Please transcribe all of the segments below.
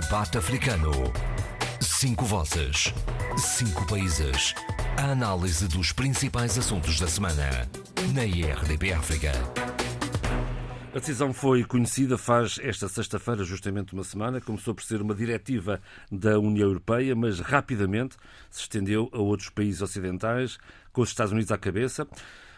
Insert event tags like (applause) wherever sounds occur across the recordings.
Debate Africano. Cinco vozes. Cinco países. A análise dos principais assuntos da semana. Na IRDP África. A decisão foi conhecida faz esta sexta-feira, justamente uma semana. Começou por ser uma diretiva da União Europeia, mas rapidamente se estendeu a outros países ocidentais, com os Estados Unidos à cabeça.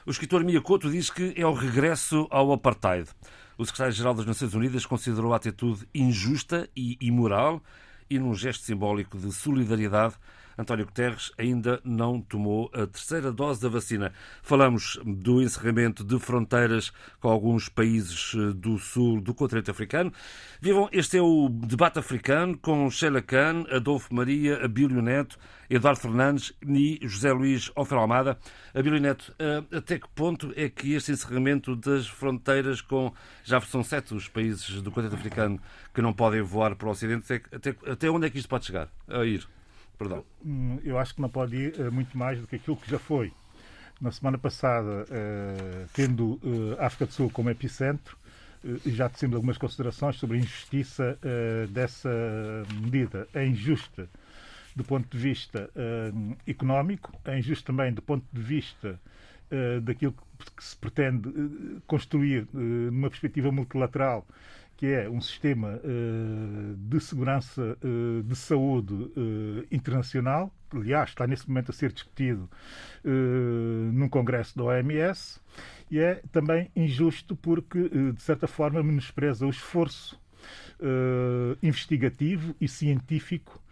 O escritor Mia Couto diz que é o regresso ao apartheid. O secretário-geral das Nações Unidas considerou a atitude injusta e imoral e, num gesto simbólico de solidariedade, António Guterres ainda não tomou a terceira dose da vacina. Falamos do encerramento de fronteiras com alguns países eh, do sul do continente africano. Vivam, este é o debate africano com Sheila Khan, Adolfo Maria, Abílio Neto, Eduardo Fernandes e José Luís Ofer Almada. Abílio Neto, eh, até que ponto é que este encerramento das fronteiras com. Já são sete os países do continente africano que não podem voar para o Ocidente, até, até onde é que isto pode chegar? A ir? Perdão. Hum, eu acho que não pode ir uh, muito mais do que aquilo que já foi. Na semana passada, uh, tendo uh, África do Sul como epicentro, já temos algumas considerações sobre a injustiça dessa medida. É injusta do ponto de vista económico, é injusta também do ponto de vista daquilo que se pretende construir numa perspectiva multilateral que é um sistema uh, de segurança uh, de saúde uh, internacional, aliás, está nesse momento a ser discutido num congresso da OMS, e é também injusto porque, de certa forma, menospreza o esforço investigativo e científico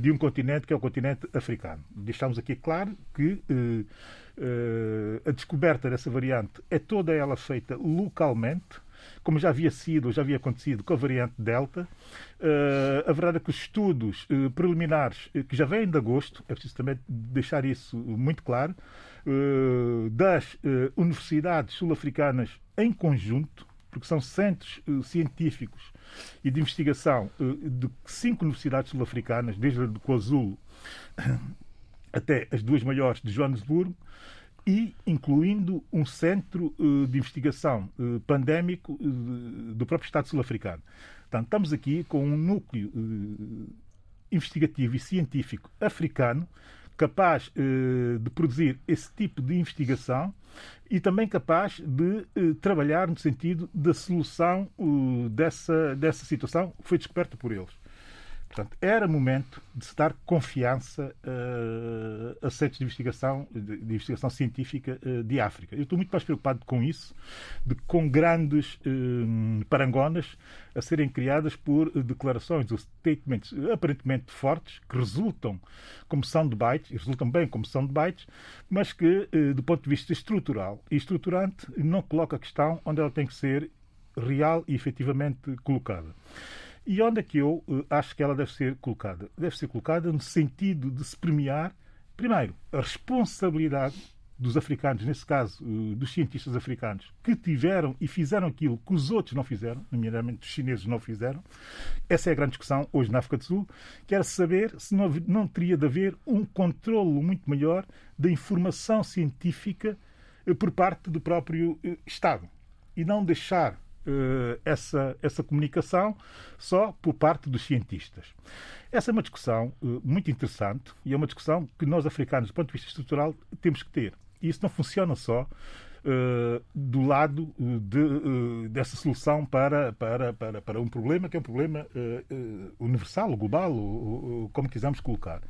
de um continente que é o continente africano. Deixamos aqui claro que a descoberta dessa variante é toda ela feita localmente, como já havia sido, já havia acontecido com a variante Delta. Uh, a verdade é que os estudos uh, preliminares uh, que já vêm de agosto, é preciso também deixar isso muito claro, das universidades sul-africanas em conjunto, porque são centros científicos e de investigação de cinco universidades sul-africanas, desde a KwaZulu (coughs) até as duas maiores de Joanesburgo, e incluindo um centro uh, de investigação uh, pandémico uh, do próprio Estado sul-africano. Portanto, estamos aqui com um núcleo investigativo e científico africano capaz de produzir esse tipo de investigação e também capaz de trabalhar no sentido da solução dessa, dessa situação que foi descoberta por eles. Portanto, era momento de se dar confiança uh, a centros de investigação, de, de investigação científica uh, de África. Eu estou muito mais preocupado com isso, de com grandes uh, parangonas a serem criadas por declarações ou statements aparentemente fortes, que resultam como são debates, resultam bem como são debates, mas que, do ponto de vista estrutural e estruturante, não coloca a questão onde ela tem que ser real e efetivamente colocada. E onde é que eu uh, acho que ela deve ser colocada? Deve ser colocada no sentido de se premiar, primeiro, a responsabilidade dos africanos, nesse caso, uh, dos cientistas africanos, que tiveram e fizeram aquilo que os outros não fizeram, nomeadamente os chineses não fizeram. Essa é a grande discussão hoje na África do Sul. Quer saber se não, não teria de haver um controlo muito maior da informação científica uh, por parte do próprio Estado e não deixar essa, essa comunicação só por parte dos cientistas. Essa é uma discussão uh, muito interessante e é uma discussão que nós, africanos, do ponto de vista estrutural, temos que ter. E isso não funciona só Uh, do lado de, uh, dessa solução para, para, para, para um problema que é um problema uh, universal, global, como quisermos colocar.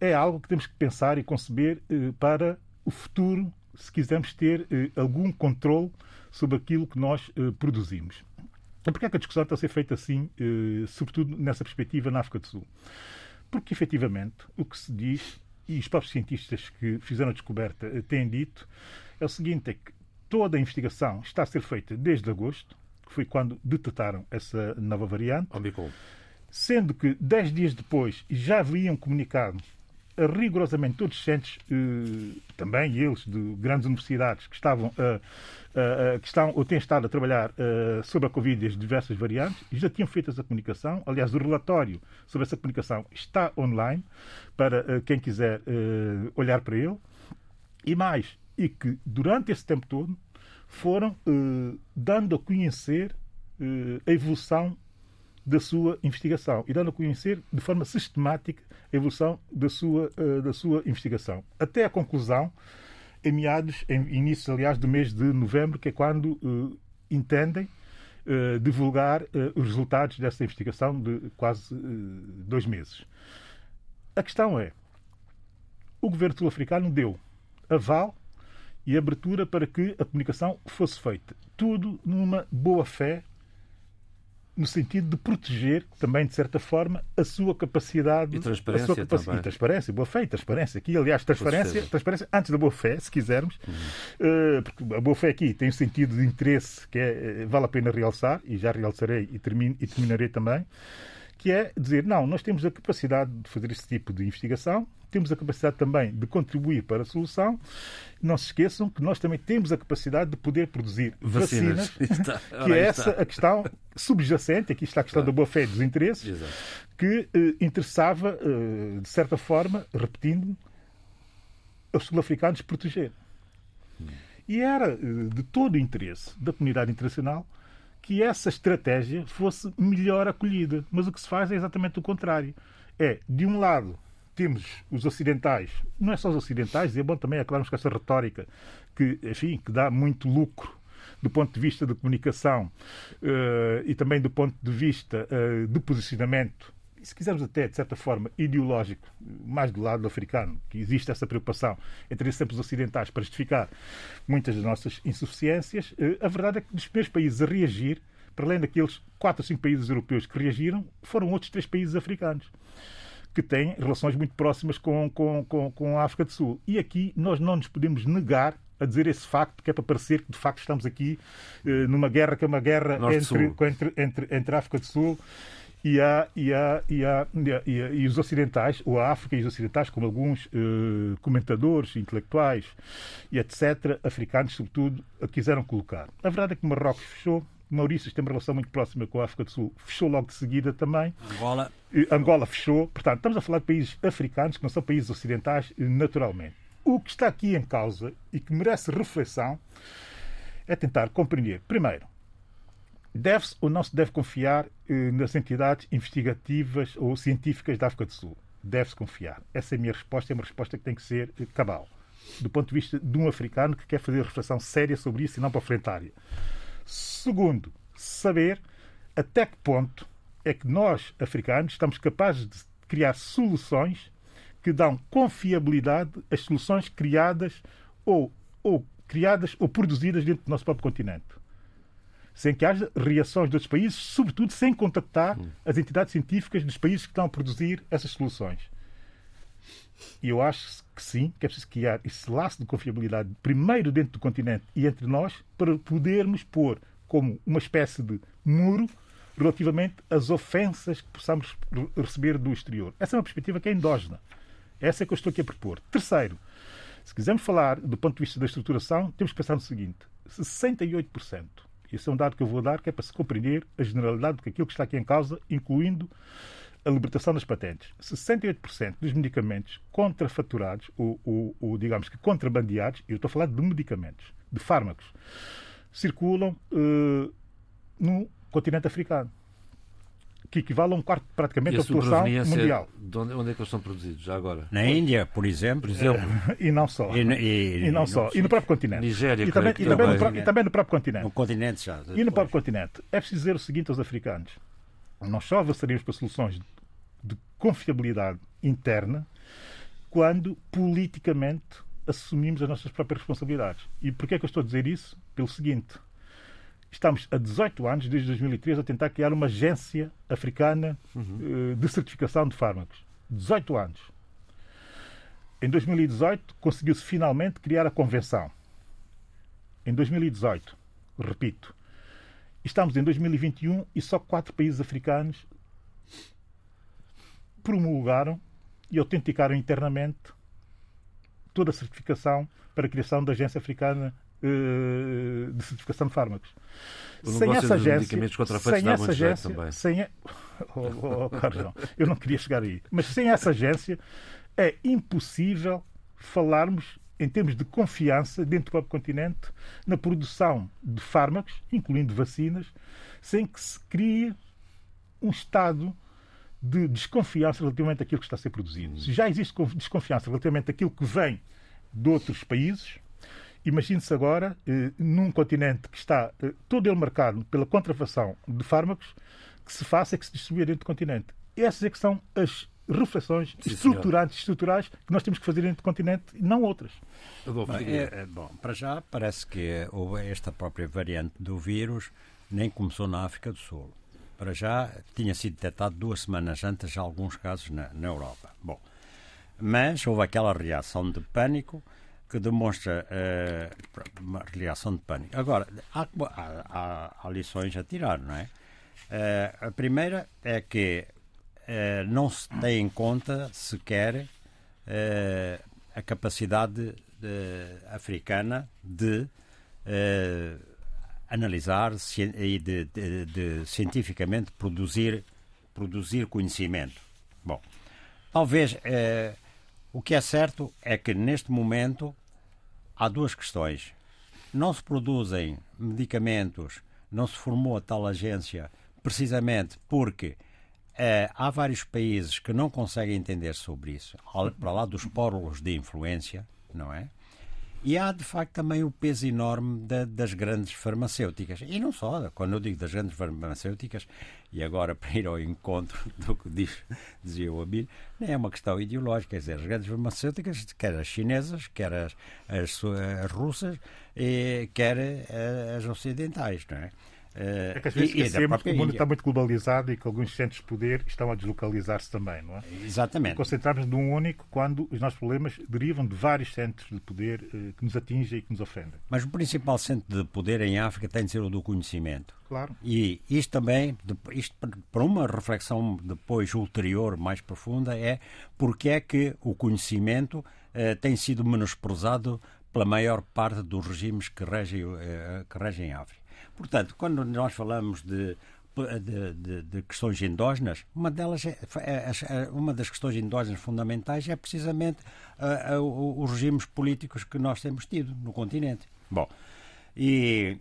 É algo que temos que pensar e conceber para o futuro, se quisermos ter algum controle sobre aquilo que nós uh, produzimos. E porquê é que a discussão está a ser feita assim, uh, sobretudo nessa perspectiva na África do Sul? Porque, efetivamente, o que se diz, e os próprios cientistas que fizeram a descoberta têm dito, é o seguinte, é que toda a investigação está a ser feita desde agosto, que foi quando detectaram essa nova variante, sendo que dez dias depois já haviam comunicado rigorosamente todos os centros, eh, também eles de grandes universidades que estavam que estão ou têm estado a trabalhar eh, sobre a Covid e as diversas variantes, já tinham feito essa comunicação. Aliás, o relatório sobre essa comunicação está online para eh, quem quiser olhar para ele. E mais, e que durante esse tempo todo foram dando a conhecer a evolução da sua investigação e dando a conhecer de forma sistemática a evolução da sua, uh, da sua investigação. Até a conclusão, em meados, em início, aliás, do mês de novembro, que é quando uh, entendem uh, divulgar os resultados dessa investigação de quase dois meses. A questão é: o governo sul-africano deu aval e abertura para que a comunicação fosse feita. Tudo numa boa fé no sentido de proteger também, de certa forma, a sua capacidade. E transparência. A sua capacidade, e transparência, boa fé e transparência. Aqui, aliás, transparência, transparência antes da boa fé, se quisermos, uhum. uh, porque a boa fé aqui tem um sentido de interesse que é, eh, vale a pena realçar, e já realçarei e, termino, e terminarei também, que é dizer, não, nós temos a capacidade de fazer este tipo de investigação, temos a capacidade também de contribuir para a solução. Não se esqueçam que nós também temos a capacidade de poder produzir vacinas, vacinas (laughs) que é essa a questão subjacente, aqui está a questão claro. da boa-fé e dos interesses, Exato. que eh, interessava, eh, de certa forma, repetindo, os sul-africanos proteger. Hum. E era eh, de todo o interesse da comunidade internacional que essa estratégia fosse melhor acolhida. Mas o que se faz é exatamente o contrário. É, de um lado, temos os ocidentais, não é só os ocidentais, e é bom também aclararmos com essa retórica que, enfim, que dá muito lucro do ponto de vista de comunicação uh, e também do ponto de vista uh, de posicionamento, se quisermos até, de certa forma, ideológico, mais do lado africano, que existe essa preocupação entre os ocidentais para justificar muitas das nossas insuficiências, uh, a verdade é que dos primeiros países a reagir, para além daqueles quatro ou cinco países europeus que reagiram, foram outros três países africanos que têm relações muito próximas com, com, com, com a África do Sul. E aqui nós não nos podemos negar a dizer esse facto, que é para parecer que de facto estamos aqui eh, numa guerra que é uma guerra entre, entre, entre, entre a África do Sul e, a, e, a, e, a, e, e, os ocidentais, ou a África e os ocidentais, como alguns eh, comentadores, intelectuais e etc., africanos, sobretudo, a quiseram colocar. A verdade é que Marrocos fechou, Maurício tem uma relação muito próxima com a África do Sul, fechou logo de seguida também. Angola. Angola fechou. Portanto, estamos a falar de países africanos que não são países ocidentais, naturalmente. O que está aqui em causa e que merece reflexão é tentar compreender, primeiro, deve-se ou não se deve confiar eh, nas entidades investigativas ou científicas da África do Sul? Deve-se confiar. Essa é a minha resposta, é uma resposta que tem que ser eh, cabal. Do ponto de vista de um africano que quer fazer reflexão séria sobre isso e não para a frente área. Segundo, saber até que ponto é que nós, africanos, estamos capazes de criar soluções que dão confiabilidade às soluções criadas ou, ou criadas ou produzidas dentro do nosso próprio continente. Sem que haja reações de outros países, sobretudo sem contactar hum. as entidades científicas dos países que estão a produzir essas soluções. E eu acho que sim, que é preciso criar esse laço de confiabilidade, primeiro dentro do continente e entre nós, para podermos pôr como uma espécie de muro relativamente às ofensas que possamos receber do exterior. Essa é uma perspectiva que é endógena. Essa é que eu estou aqui a propor. Terceiro, se quisermos falar do ponto de vista da estruturação, temos que pensar no seguinte: 68%. Esse é um dado que eu vou dar que é para se compreender a generalidade daquilo que está aqui em causa, incluindo a libertação das patentes. 68% dos medicamentos contrafaturados, ou, ou, ou, digamos que contrabandeados, eu estou a falar de medicamentos, de fármacos, circulam uh, no continente africano. Que equivale a um quarto praticamente da população mundial. De onde, onde, é que eles são produzidos, já agora? Na Índia, por exemplo. Por exemplo. (laughs) e não só. E, e, e não só. E no próprio continente. Nigéria, e também, e também, no, e também no próprio continente. No continente já. Depois. E no próprio continente. É preciso dizer o seguinte aos africanos. Nós só avançaremos para soluções de confiabilidade interna quando politicamente assumimos as nossas próprias responsabilidades. E porquê é que eu estou a dizer isso? Pelo seguinte. Estamos há 18 anos, desde 2003, a tentar criar uma agência africana uhum. de certificação de fármacos. 18 anos. Em 2018, conseguiu-se finalmente criar a convenção. Em 2018, repito, estamos em 2021 e só quatro países africanos promulgaram e autenticaram internamente toda a certificação para a criação da Agência Africana uh, de Certificação de Fármacos. sem essa agência, sem essa agência, sem a... (laughs) oh, oh, Carlos, eu não queria chegar aí, mas sem essa agência é impossível falarmos em termos de confiança dentro do próprio continente na produção de fármacos, incluindo vacinas, sem que se crie um estado de desconfiança relativamente àquilo que está a ser produzido. Se já existe desconfiança relativamente àquilo que vem de outros países, imagine-se agora, eh, num continente que está eh, todo ele marcado pela contrafação de fármacos, que se faça e que se distribua dentro do continente. Essas é que são as reflexões Sim, estruturantes, estruturais que nós temos que fazer dentro do continente e não outras. Bem, é, é, bom, para já parece que houve esta própria variante do vírus nem começou na África do Sul. Para já tinha sido detectado duas semanas antes alguns casos na, na Europa. Bom, mas houve aquela reação de pânico que demonstra uh, uma reação de pânico. Agora, há, há, há, lições a tirar, não é? Uh, a primeira é que uh, não se tem em conta sequer a capacidade africana de analisar e de, de, de, cientificamente produzir, produzir conhecimento. Bom, talvez eh, o que é certo é que neste momento há duas questões. Não se produzem medicamentos, não se formou a tal agência precisamente porque eh, há vários países que não conseguem entender sobre isso, para lá dos pórulos de influência, não é? E há, de facto, também o peso enorme da, das grandes farmacêuticas. E não só, quando eu digo das grandes farmacêuticas, e agora para ir ao encontro (laughs) do que diz, dizia o Abílio, é uma questão ideológica. Quer dizer, as grandes farmacêuticas, quer as chinesas, quer as, as, as russas, e quer eh, as ocidentais, não é? Eh, é que às vezes e, esquecemos que o mundo está muito globalizado e que alguns centros de poder estão a deslocalizar-se também, não é? Exatamente. Concentrarmos num único quando os nossos problemas derivam de vários centros de poder eh, que nos atingem e que nos ofendem. Mas o principal centro de poder em África tem de ser o do conhecimento. Claro. E isto também, isto para uma reflexão depois ulterior, mais profunda, é porque é que o conhecimento eh, tem sido menosprezado pela maior parte dos regimes que regem, eh, que regem a África. Portanto, quando nós falamos de de, de, de, questões endógenas, uma delas é, é, é, uma das questões endógenas fundamentais é precisamente uh, uh, os regimes políticos que nós temos tido no continente. Bom, e,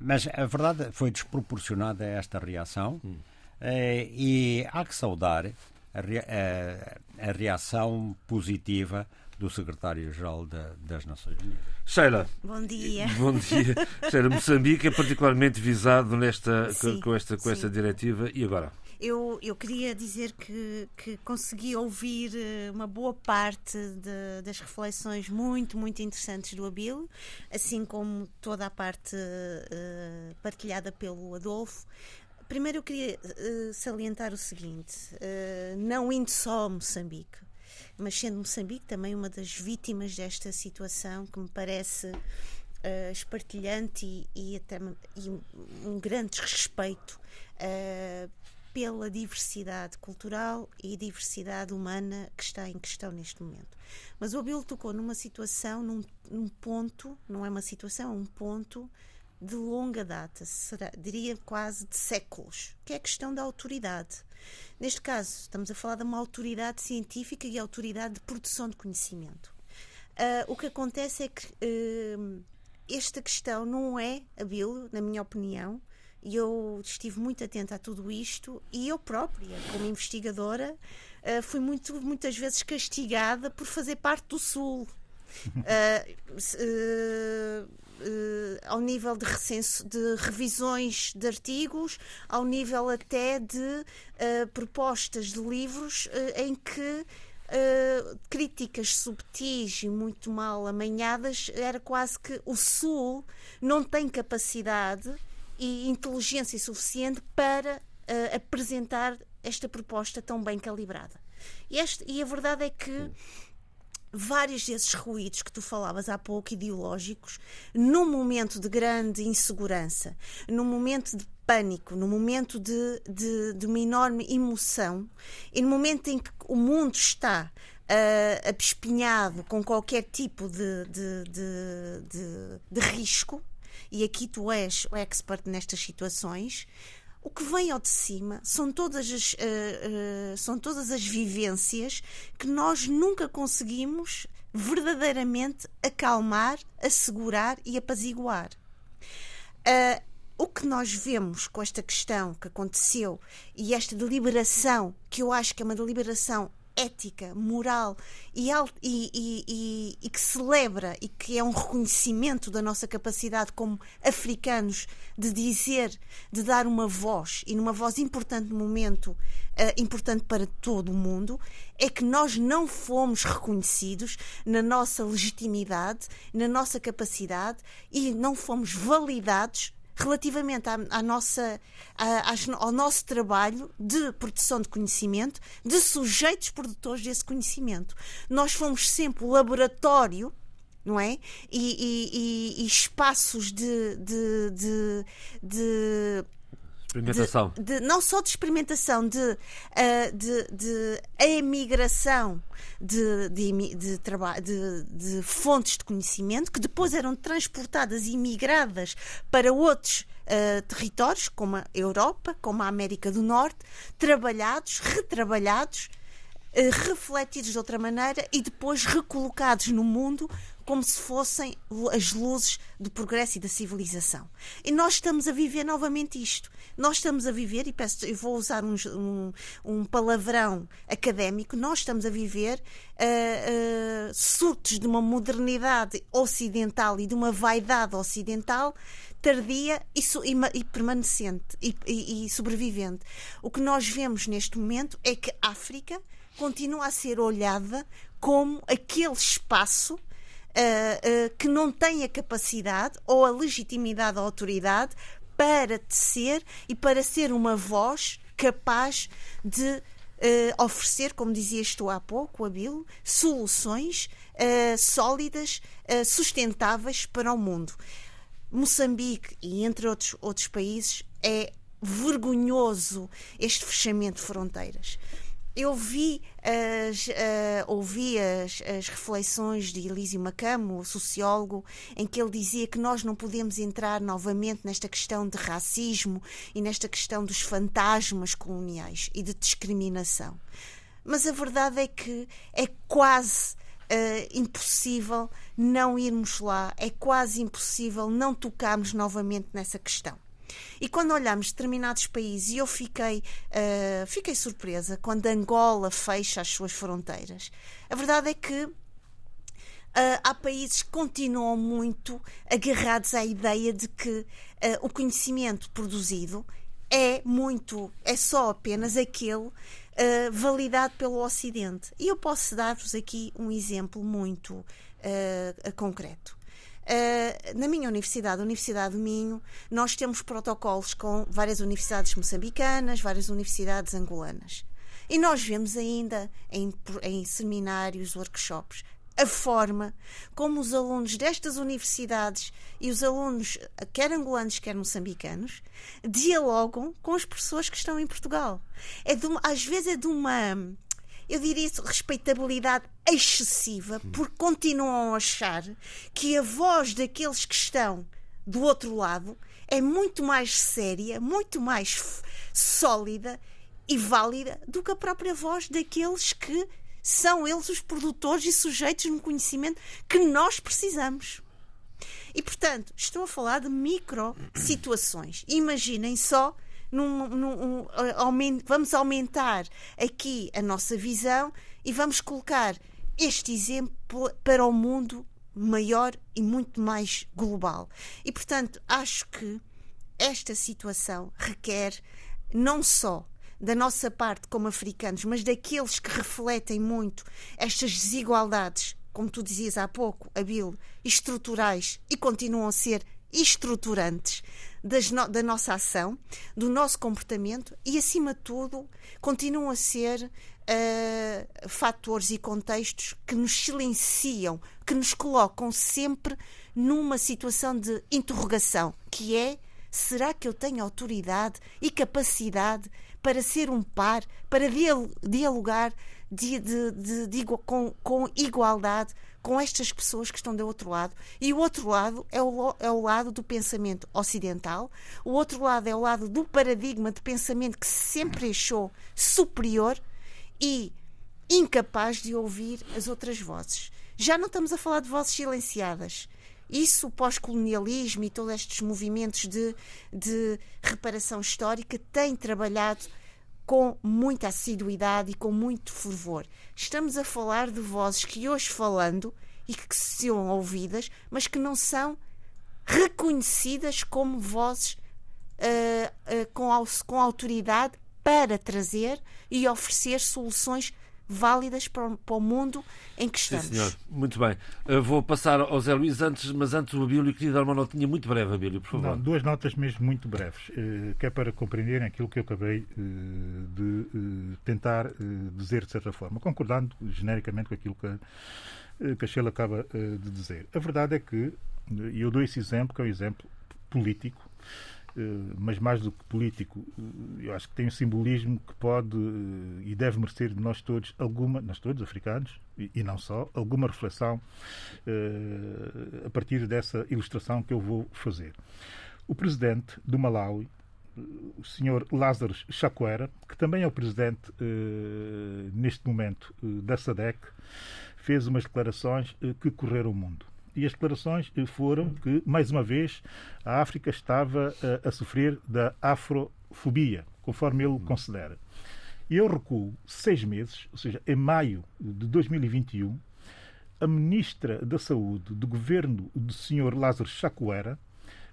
mas a verdade foi desproporcionada esta reação hum. uh, e há que saudar a, a, a reação positiva do secretário-geral das Nações Unidas. Sheila. Bom dia. Bom dia. (laughs) Sheila, Moçambique é particularmente visado nesta, sim, com, esta, com esta diretiva. E agora? Eu, eu queria dizer que, que consegui ouvir eh, uma boa parte de, das reflexões muito, muito interessantes do Abílio, assim como toda a parte uh, partilhada pelo Adolfo. Primeiro eu queria uh, salientar o seguinte: uh, não indo só a Moçambique, mas sendo Moçambique também uma das vítimas desta situação que me parece uh, espartilhante e, e até e um grande desrespeito uh, pela diversidade cultural e diversidade humana que está em questão neste momento. Mas o Abel tocou numa situação, num, num ponto, não é uma situação, é um ponto de longa data, será, diria quase de séculos, que é a questão da autoridade. Neste caso, estamos a falar de uma autoridade científica e autoridade de produção de conhecimento. Uh, o que acontece é que uh, esta questão não é hábil, na minha opinião, e eu estive muito atenta a tudo isto, e eu própria, como investigadora, uh, fui muito, muitas vezes castigada por fazer parte do Sul. Uh, uh, ao nível de, recenso, de revisões de artigos, ao nível até de uh, propostas de livros uh, em que críticas subtis e muito mal amanhadas era quase que o Sul não tem capacidade e inteligência suficiente para apresentar esta proposta tão bem calibrada. E, este, e a verdade é que vários desses ruídos que tu falavas há pouco, ideológicos, num momento de grande insegurança, num momento de pânico, no momento de, de, de, uma enorme emoção e no momento em que o mundo está uh, abespinhado com qualquer tipo de, de, de, de risco, e aqui tu és o expert nestas situações, o que vem ao de cima são todas as, uh, uh, são todas as vivências que nós nunca conseguimos verdadeiramente acalmar, assegurar e apaziguar. Uh, o que nós vemos com esta questão que aconteceu e esta deliberação, que eu acho que é uma deliberação ética, moral e, e, e, e, que celebra e que é um reconhecimento da nossa capacidade como africanos de dizer, de dar uma voz e numa voz importante no momento, uh, importante para todo o mundo, é que nós não fomos reconhecidos na nossa legitimidade, na nossa capacidade e não fomos validados relativamente à, à nossa, à, ao nosso trabalho de produção de conhecimento, de sujeitos produtores desse conhecimento. Nós fomos sempre laboratório não é? E, e, e espaços de, de, de, de Experimentação. De, de, não só de experimentação, de, uh, de, de emigração de, de, de, de, de fontes de conhecimento que depois eram transportadas e migradas para outros uh, territórios, como a Europa, como a América do Norte, trabalhados, retrabalhados uh, refletidos de outra maneira e depois recolocados no mundo como se fossem as luzes do progresso e da civilização. E nós estamos a viver novamente isto. Nós estamos a viver, e peço, eu vou usar um, um, um palavrão académico, nós estamos a viver uh, uh, surtos de uma modernidade ocidental e de uma vaidade ocidental tardia e, e, e permanecente e, e, sobrevivente. O que nós vemos neste momento é que a África continua a ser olhada como aquele espaço uh, uh, que não tem a capacidade ou a legitimidade a autoridade para tecer e para ser uma voz capaz de uh, oferecer, como dizias tu há pouco, Abilo, soluções sólidas, sustentáveis para o mundo. Moçambique e entre outros, outros países é vergonhoso este fechamento de fronteiras eu vi as, uh, ouvi as, as, reflexões de Elísio Macamo, sociólogo, em que ele dizia que nós não podemos entrar novamente nesta questão de racismo e nesta questão dos fantasmas coloniais e de discriminação. Mas a verdade é que é quase uh, impossível não irmos lá, é quase impossível não tocarmos novamente nessa questão. E quando olhamos determinados países, e eu fiquei, uh, fiquei surpresa quando Angola fecha as suas fronteiras. A verdade é que Uh, há países que continuam muito agarrados à ideia de que uh, o conhecimento produzido é muito, é só apenas aquele uh, validado pelo Ocidente. E eu posso dar-vos aqui um exemplo muito concreto. Uh, na minha universidade, a Universidade do Minho, nós temos protocolos com várias universidades moçambicanas, várias universidades angolanas. E nós vemos ainda em, em seminários, workshops, a forma como os alunos destas universidades e os alunos, quer angolanos, quer moçambicanos, dialogam com as pessoas que estão em Portugal. É de às vezes é de uma eu diria isso, respeitabilidade excessiva, porque continuam a achar que a voz daqueles que estão do outro lado é muito mais séria, muito mais sólida e válida do que a própria voz daqueles que são eles os produtores e sujeitos no conhecimento que nós precisamos. E, portanto, estou a falar de micro situações. Imaginem só num, num, um, vamos aumentar aqui a nossa visão e vamos colocar este exemplo para o mundo maior e muito mais global. E, portanto, acho que esta situação requer não só da nossa parte como africanos, mas daqueles que refletem muito estas desigualdades, como tu dizias há pouco, Abil, estruturais e continuam a ser estruturantes no, da nossa ação, do nosso comportamento e, acima de tudo, continuam a ser uh, fatores e contextos que nos silenciam, que nos colocam sempre numa situação de interrogação, que é será que eu tenho autoridade e capacidade para ser um par, para dialogar de, de, de, de com, com igualdade com estas pessoas que estão do outro lado. E o outro lado é o, é o lado do pensamento ocidental, o outro lado é o lado do paradigma de pensamento que sempre achou superior e incapaz de ouvir as outras vozes. Já não estamos a falar de vozes silenciadas. isso, o pós-colonialismo e todos estes movimentos de, de reparação histórica têm trabalhado com muita assiduidade e com muito fervor. Estamos a falar de vozes que hoje falando e que são ouvidas, mas que não são reconhecidas como vozes uh, uh, com, com autoridade para trazer e oferecer soluções válidas para o, para o, mundo em que estamos. Sim, senhor. Muito bem. Uh, vou passar ao Zé Luís, antes, mas antes o Abílio queria dar uma notinha muito breve, Abílio, por favor. Não, duas notas mesmo muito breves, uh, que é para compreenderem aquilo que eu acabei uh, de tentar dizer de certa forma, concordando genericamente com aquilo que, que a Sheila acaba de dizer. A verdade é que, e eu dou esse exemplo, que é um exemplo político, eh, mas mais do que político, eh, eu acho que tem um simbolismo que pode eh, e deve merecer de nós todos alguma, nós todos africanos e não só, alguma reflexão a partir dessa ilustração que eu vou fazer. O presidente do Malawi, o senhor Lázaro Chakwera, que também é o presidente neste momento da SADEC, fez umas declarações que correram o mundo e as declarações foram que, mais uma vez, a África estava a, eh, a sofrer da afrofobia, conforme ele considera. E eu recuo seis meses, ou seja, em maio de 2021, a ministra da Saúde do governo do Sr. Lázaro Chacuera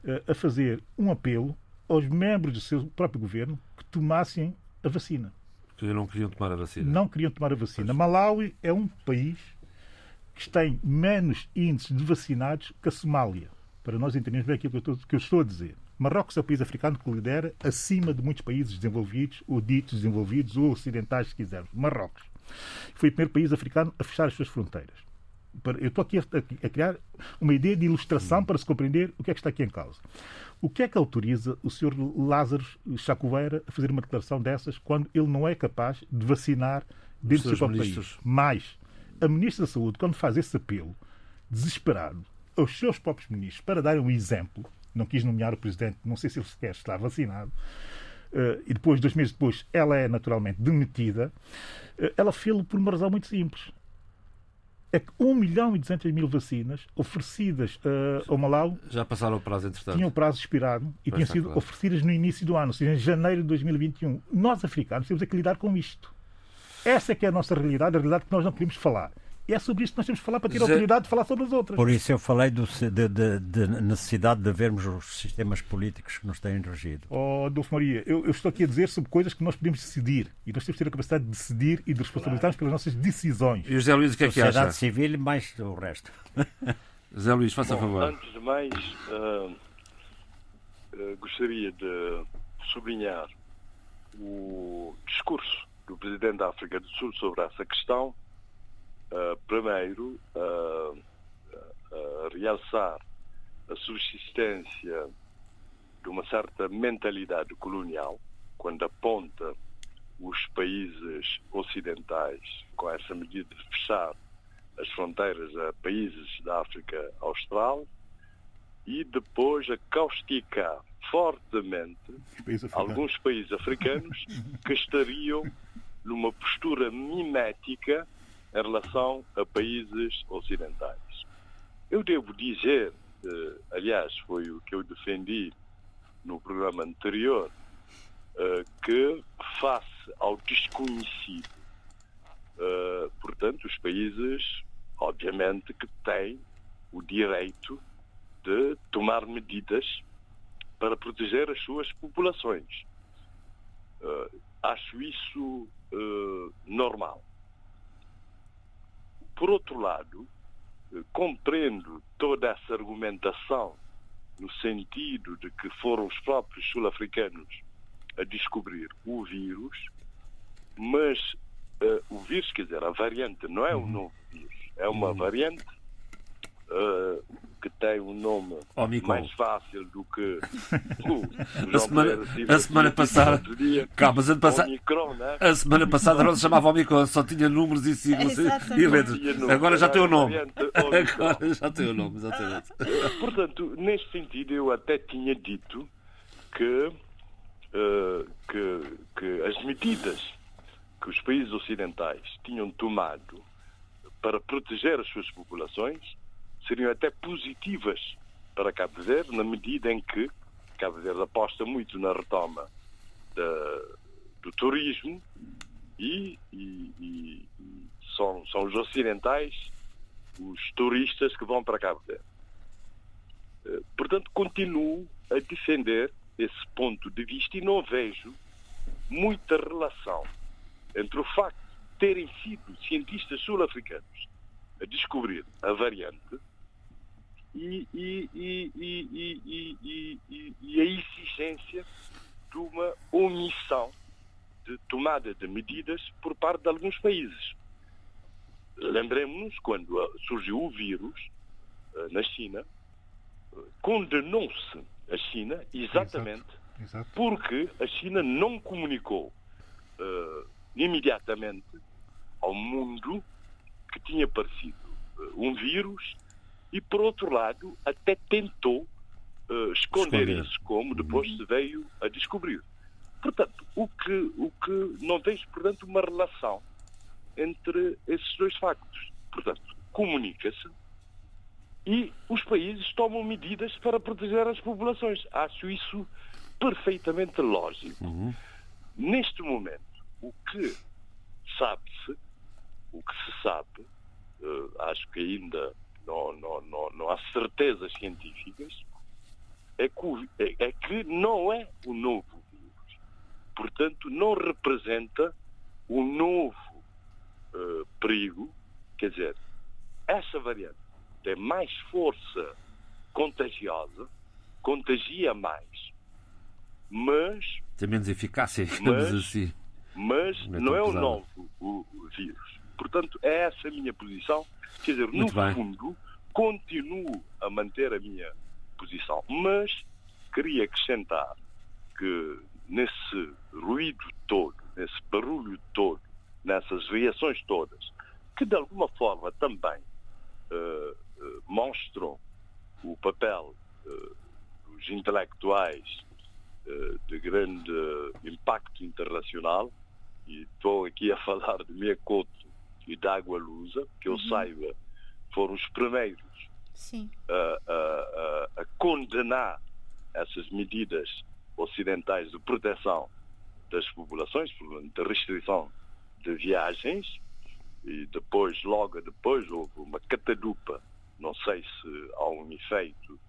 eh, a fazer um apelo aos membros do seu próprio governo que tomassem a vacina. Que não queriam tomar a vacina. Não queriam tomar a vacina. Pois. Malawi é um país que tem menos índices de vacinados que a Somália. Para nós entendermos bem aquilo que eu, estou, que eu estou a dizer. Marrocos é o país africano que lidera acima de muitos países desenvolvidos, ou ditos desenvolvidos, ou ocidentais, se quisermos. Marrocos. Foi o primeiro país africano a fechar as suas fronteiras. Eu estou aqui a, criar uma ideia de ilustração para se compreender o que é que está aqui em causa. O que é que autoriza o Sr. Lázaro Chacoveira a fazer uma declaração dessas quando ele não é capaz de vacinar dentro do seu próprio país? Mais, a Ministra da Saúde, quando faz esse apelo desesperado aos seus próprios ministros para darem um exemplo, não quis nomear o Presidente, não sei se ele sequer está vacinado, uh, e depois, dois meses depois, ela é naturalmente demitida, uh, ela fez-lo por uma razão muito simples. É que 1 milhão e 200 mil vacinas oferecidas uh, ao Malau já passaram o prazo, entretanto. Tinham o prazo expirado e tinham sido claro. oferecidas no início do ano, ou seja, em janeiro de 2021. Nós, africanos, temos que lidar com isto. Essa é que é a nossa realidade, a realidade que nós não queremos falar. E é sobre isso que nós temos que falar para ter a oportunidade de falar sobre as outras. Por isso eu falei do, de, de, de, necessidade de vermos os sistemas políticos que nos têm regido. Oh, Adolfo Maria, eu, eu, estou aqui a dizer sobre coisas que nós podemos decidir. E nós temos que ter a capacidade de decidir e de responsabilizarmos claro. pelas nossas decisões. E o José Luís, o que é que acha? Sociedade civil mais o resto. (laughs) José Luís, faça Bom, favor. Antes de mais, uh, uh, gostaria de sublinhar o discurso do presidente da África do Sul sobre essa questão, uh, primeiro, uh, uh, realçar a subsistência de uma certa mentalidade colonial, quando aponta os países ocidentais com essa medida de fechar as fronteiras a países da África Austral e depois a causticar fortemente alguns países africanos que estariam (laughs) numa postura mimética em relação a países ocidentais. Eu devo dizer, eh, aliás, foi o que eu defendi no programa anterior, eh, que face ao desconhecido, eh, portanto, os países, obviamente, que têm o direito de tomar medidas para proteger as suas populações. Acho isso uh, normal. Por outro lado, uh, compreendo toda essa argumentação no sentido de que foram os próprios sul-africanos a descobrir o vírus, mas uh, o vírus, quer dizer, a variante não é um uhum. novo vírus, é uma uhum. variante uh, que tem um nome Omicron. mais fácil do que (laughs) o, a semana, a semana passada calma, a, passa... Omicron, né? a semana passada não se chamava Omicron só tinha números e siglas e letras. Agora já tem o nome. (laughs) agora já tem o nome exatamente. Portanto neste sentido eu até tinha dito que uh, que, que as medidas que os países ocidentais tinham tomado para proteger as suas populações seriam até positivas para Cabo Verde, na medida em que Cabo Verde aposta muito na retoma do turismo e, e, e, são, são os ocidentais os turistas que vão para Cabo Verde. Eh, portanto, continuo a defender esse ponto de vista e não vejo muita relação entre o facto de terem sido cientistas sul-africanos a descobrir a variante e, e, e, e, a exigência de uma omissão de tomada de medidas por parte de alguns países. Lembremos-nos quando surgiu o vírus eh, na China, condenou-se a China exatamente Exato. Exato. porque a China não comunicou uh, imediatamente ao mundo que tinha aparecido um vírus e, por outro lado, até tentou uh, esconder-se, como depois se veio a descobrir. Portanto, o que, o que não vejo, portanto, uma relação entre esses dois factos. Portanto, comunica-se e os países tomam medidas para proteger as populações. Acho isso perfeitamente lógico. Uhum. Neste momento, o que sabe-se, o que se sabe, uh, acho que ainda não, não, não, não, há certezas científicas, é que, é, é que não é o novo vírus. Portanto, não representa o novo uh, perigo. Quer dizer, essa variante tem mais força contagiosa, contagia mais, mas. Tem menos eficácia, (laughs) digamos mas, assim. Mas não, é, não é o novo o, o, vírus. Portanto, é essa a minha posição. Quer dizer, Muito no bem. fundo, continuo a manter a minha posição, mas queria acrescentar que nesse ruído todo, nesse barulho todo, nessas reações todas, que de alguma forma também uh, uh, mostram o papel uh, dos intelectuais de grande impacto internacional, e estou aqui a (laughs) falar de Miyakoto e de Água Lusa, que eu uhum. saiba, foram os primeiros a, a, a, condenar essas medidas ocidentais de proteção das populações, de restrição de viagens, e depois, logo depois, houve uma catadupa. Não sei se há um efeito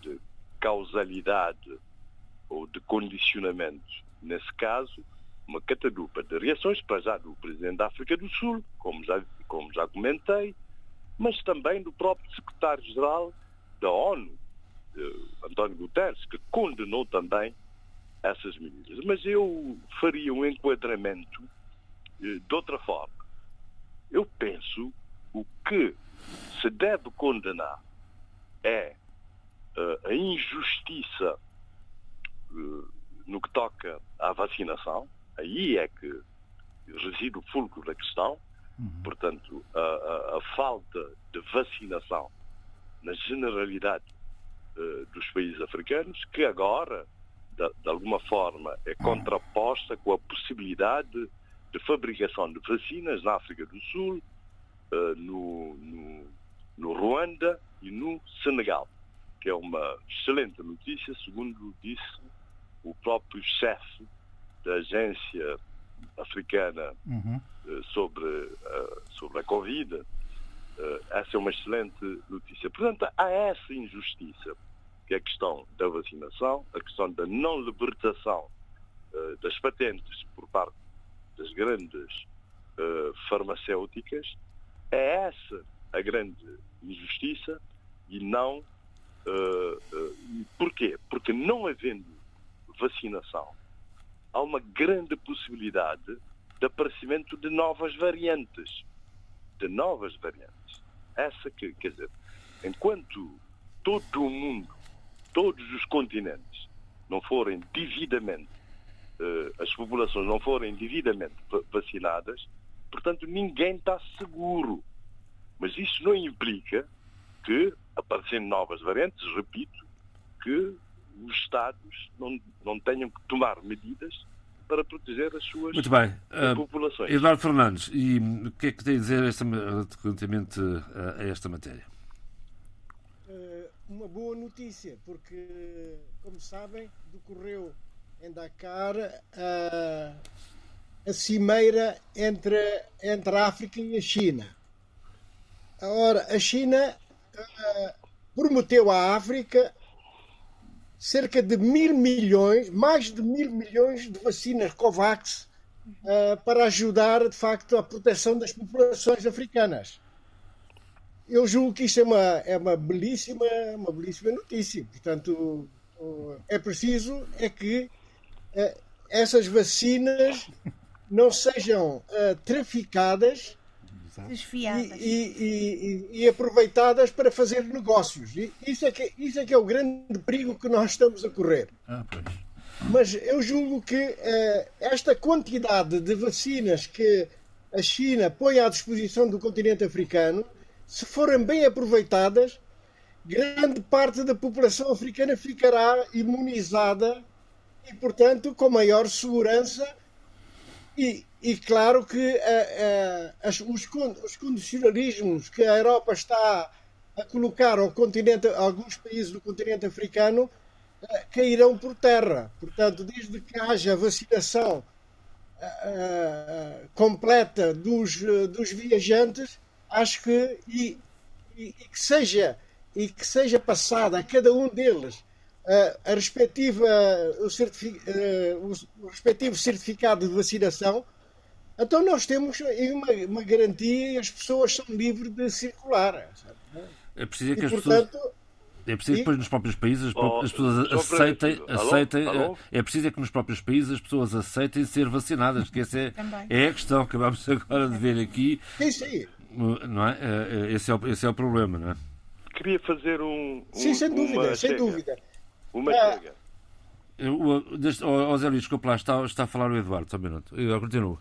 de causalidade ou de condicionamento nesse caso, uma catadupa de reações, para já do Presidente da África do Sul, como já, como já comentei, mas também do próprio Secretário-Geral da ONU, António Guterres, que condenou também essas medidas. Mas eu faria um enquadramento eh, de outra forma. Eu penso o que se deve condenar é uh, a injustiça no que toca à vacinação. Aí é que reside o fulcro da questão. Uhum. Portanto, a, a, a, falta de vacinação na generalidade uh, dos países africanos, que agora, de, de alguma forma, é contraposta com a possibilidade de fabricação de vacinas na África do Sul, uh, no, no, no, Ruanda e no Senegal, que é uma excelente notícia, segundo disse o próprio chefe da agência africana uhum. uh, sobre, sobre a Covid. essa é uma excelente notícia. Portanto, há essa injustiça, que é a questão da vacinação, a questão da não libertação das patentes por parte das grandes farmacêuticas, é essa a grande injustiça e não. Porquê? Porque não havendo vacinação, há uma grande possibilidade de aparecimento de novas variantes. De novas variantes. Essa que, quer dizer, enquanto todo o mundo, todos os continentes, não forem devidamente uh, as populações não forem devidamente vacinadas, portanto, ninguém está seguro. Mas isso não implica que, aparecendo novas variantes, repito, que os Estados não, não tenham que tomar medidas para proteger as suas Muito bem. Uh, populações. Eduardo Fernandes, e o que é que tem a dizer esta, relativamente a esta matéria? uma boa notícia, porque, como sabem, decorreu em Dakar a, a cimeira entre, entre a África e a China. Ora, a China uh, prometeu à África cerca de mil milhões, mais de mil milhões de vacinas COVAX uh, para ajudar, de facto, a proteção das populações africanas. Eu julgo que isto é uma, é uma, belíssima, uma belíssima notícia. Portanto, é preciso é que uh, essas vacinas não sejam uh, traficadas Desfiadas. E, e, e, e, aproveitadas para fazer negócios. E isso é, que, isso é que é o grande perigo que nós estamos a correr. Ah, Mas eu julgo que uh, esta quantidade de vacinas que a China põe à disposição do continente africano, se forem bem aproveitadas, grande parte da população africana ficará imunizada e, portanto, com maior segurança e, e claro que uh, uh, as, os, os, condicionalismos que a Europa está a colocar ao continente, a alguns países do continente africano uh, cairão por terra. Portanto, desde que haja vacinação completa dos, dos viajantes, acho que e, e, e, que seja e que seja passada a cada um deles a respectiva o, certific, o respectivo certificado de vacinação então nós temos uma, uma garantia e as pessoas são livres de circular. Sabe? É preciso que e, as portanto, pessoas. É preciso que depois nos próprios países oh, as pessoas aceitem, aceitem alô? Alô? é preciso é que nos próprios países as pessoas aceitem ser vacinadas, que essa é, é a questão que acabamos (laughs) agora de ver aqui. Isso aí. Não é? é? é esse, é o, esse é o problema, não é? Queria fazer um. um Sim, sem dúvida, sem dúvida. Uma ah, chega. O, o Zé Luís, desculpa lá, está, está a falar o Eduardo, só um minuto. Eu continuo.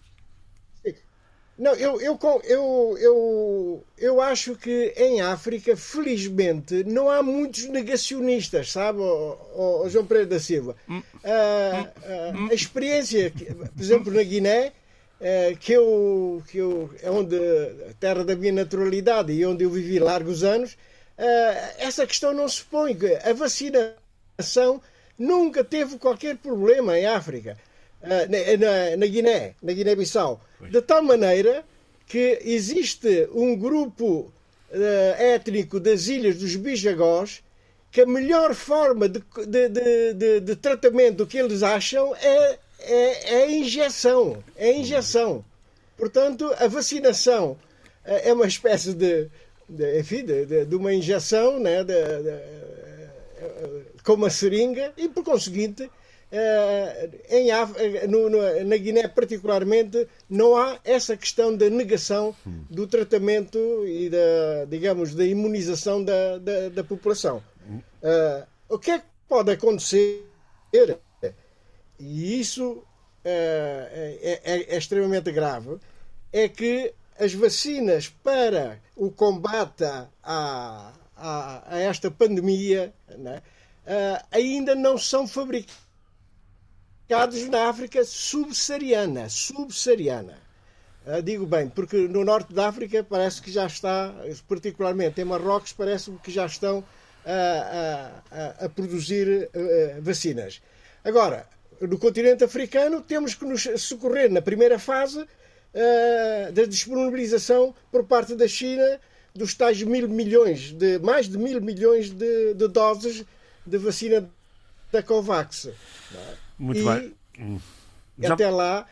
Não, eu, eu, eu, eu, eu acho que em África, felizmente, não há muitos negacionistas, sabe, o, o João Pereira da Silva. Uh, uh, a experiência, por exemplo, na Guiné, uh, que, eu, que eu, é onde a terra da minha naturalidade e onde eu vivi largos anos, essa questão não se põe. A vacinação nunca teve qualquer problema em África. Eh, na, na, Guiné, na Guiné-Bissau, de tal maneira que existe um grupo uh, étnico das ilhas dos Bijagós que a melhor forma de, de, de, de tratamento que eles acham é, é, é, a injeção. É a injeção. Portanto, a vacinação uh, é uma espécie de, de enfim, de, de, uma injeção né, de, com uma seringa e, por conseguinte, eh, em, eh, na Guiné, particularmente, não há essa questão da negação do tratamento e da, digamos, da imunização da, da, da população. Uh, o que é que pode acontecer? E isso é, é, é, extremamente grave. É que as vacinas para o combate a, a, a esta pandemia né, uh, ainda não são fabricadas mercados na África subsaariana. Subsaariana. Uh, digo bem, porque no norte da África parece que já está, particularmente em Marrocos, parece que já estão a, a, a produzir uh, vacinas. Agora, no continente africano, temos que nos socorrer na primeira fase uh, da disponibilização por parte da China dos tais mil milhões, de mais de mil milhões de, de doses de vacina da Covax. Muito e, bem. Já... Até lá,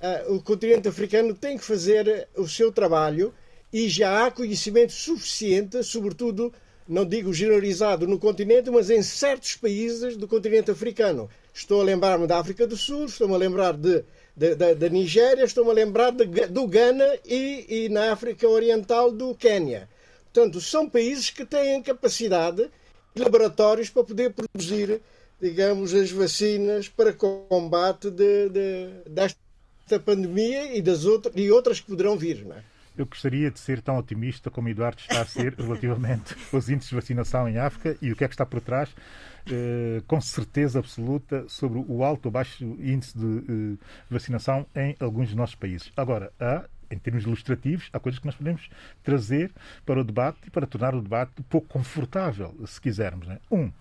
uh, o continente africano tem que fazer o seu trabalho e já há conhecimento suficiente, sobretudo, não digo generalizado no continente, mas em certos países do continente africano. Estou a lembrar-me da África do Sul, estou-me a lembrar de, da Nigéria, estou-me a lembrar de, do Ghana e, e na África Oriental do Quênia. Portanto, são países que têm capacidade, laboratórios para poder produzir digamos, as vacinas para combate de, de, desta pandemia e, das outras, e outras que poderão vir. Não é? Eu gostaria de ser tão otimista como Eduardo está a ser (laughs) relativamente aos índices de vacinação em África e o que é que está por trás, eh, com certeza absoluta, sobre o alto ou baixo índice de eh, vacinação em alguns dos nossos países. Agora, há em termos ilustrativos, há coisas que nós podemos trazer para o debate e para tornar o debate um pouco confortável, se quisermos. Né? Um,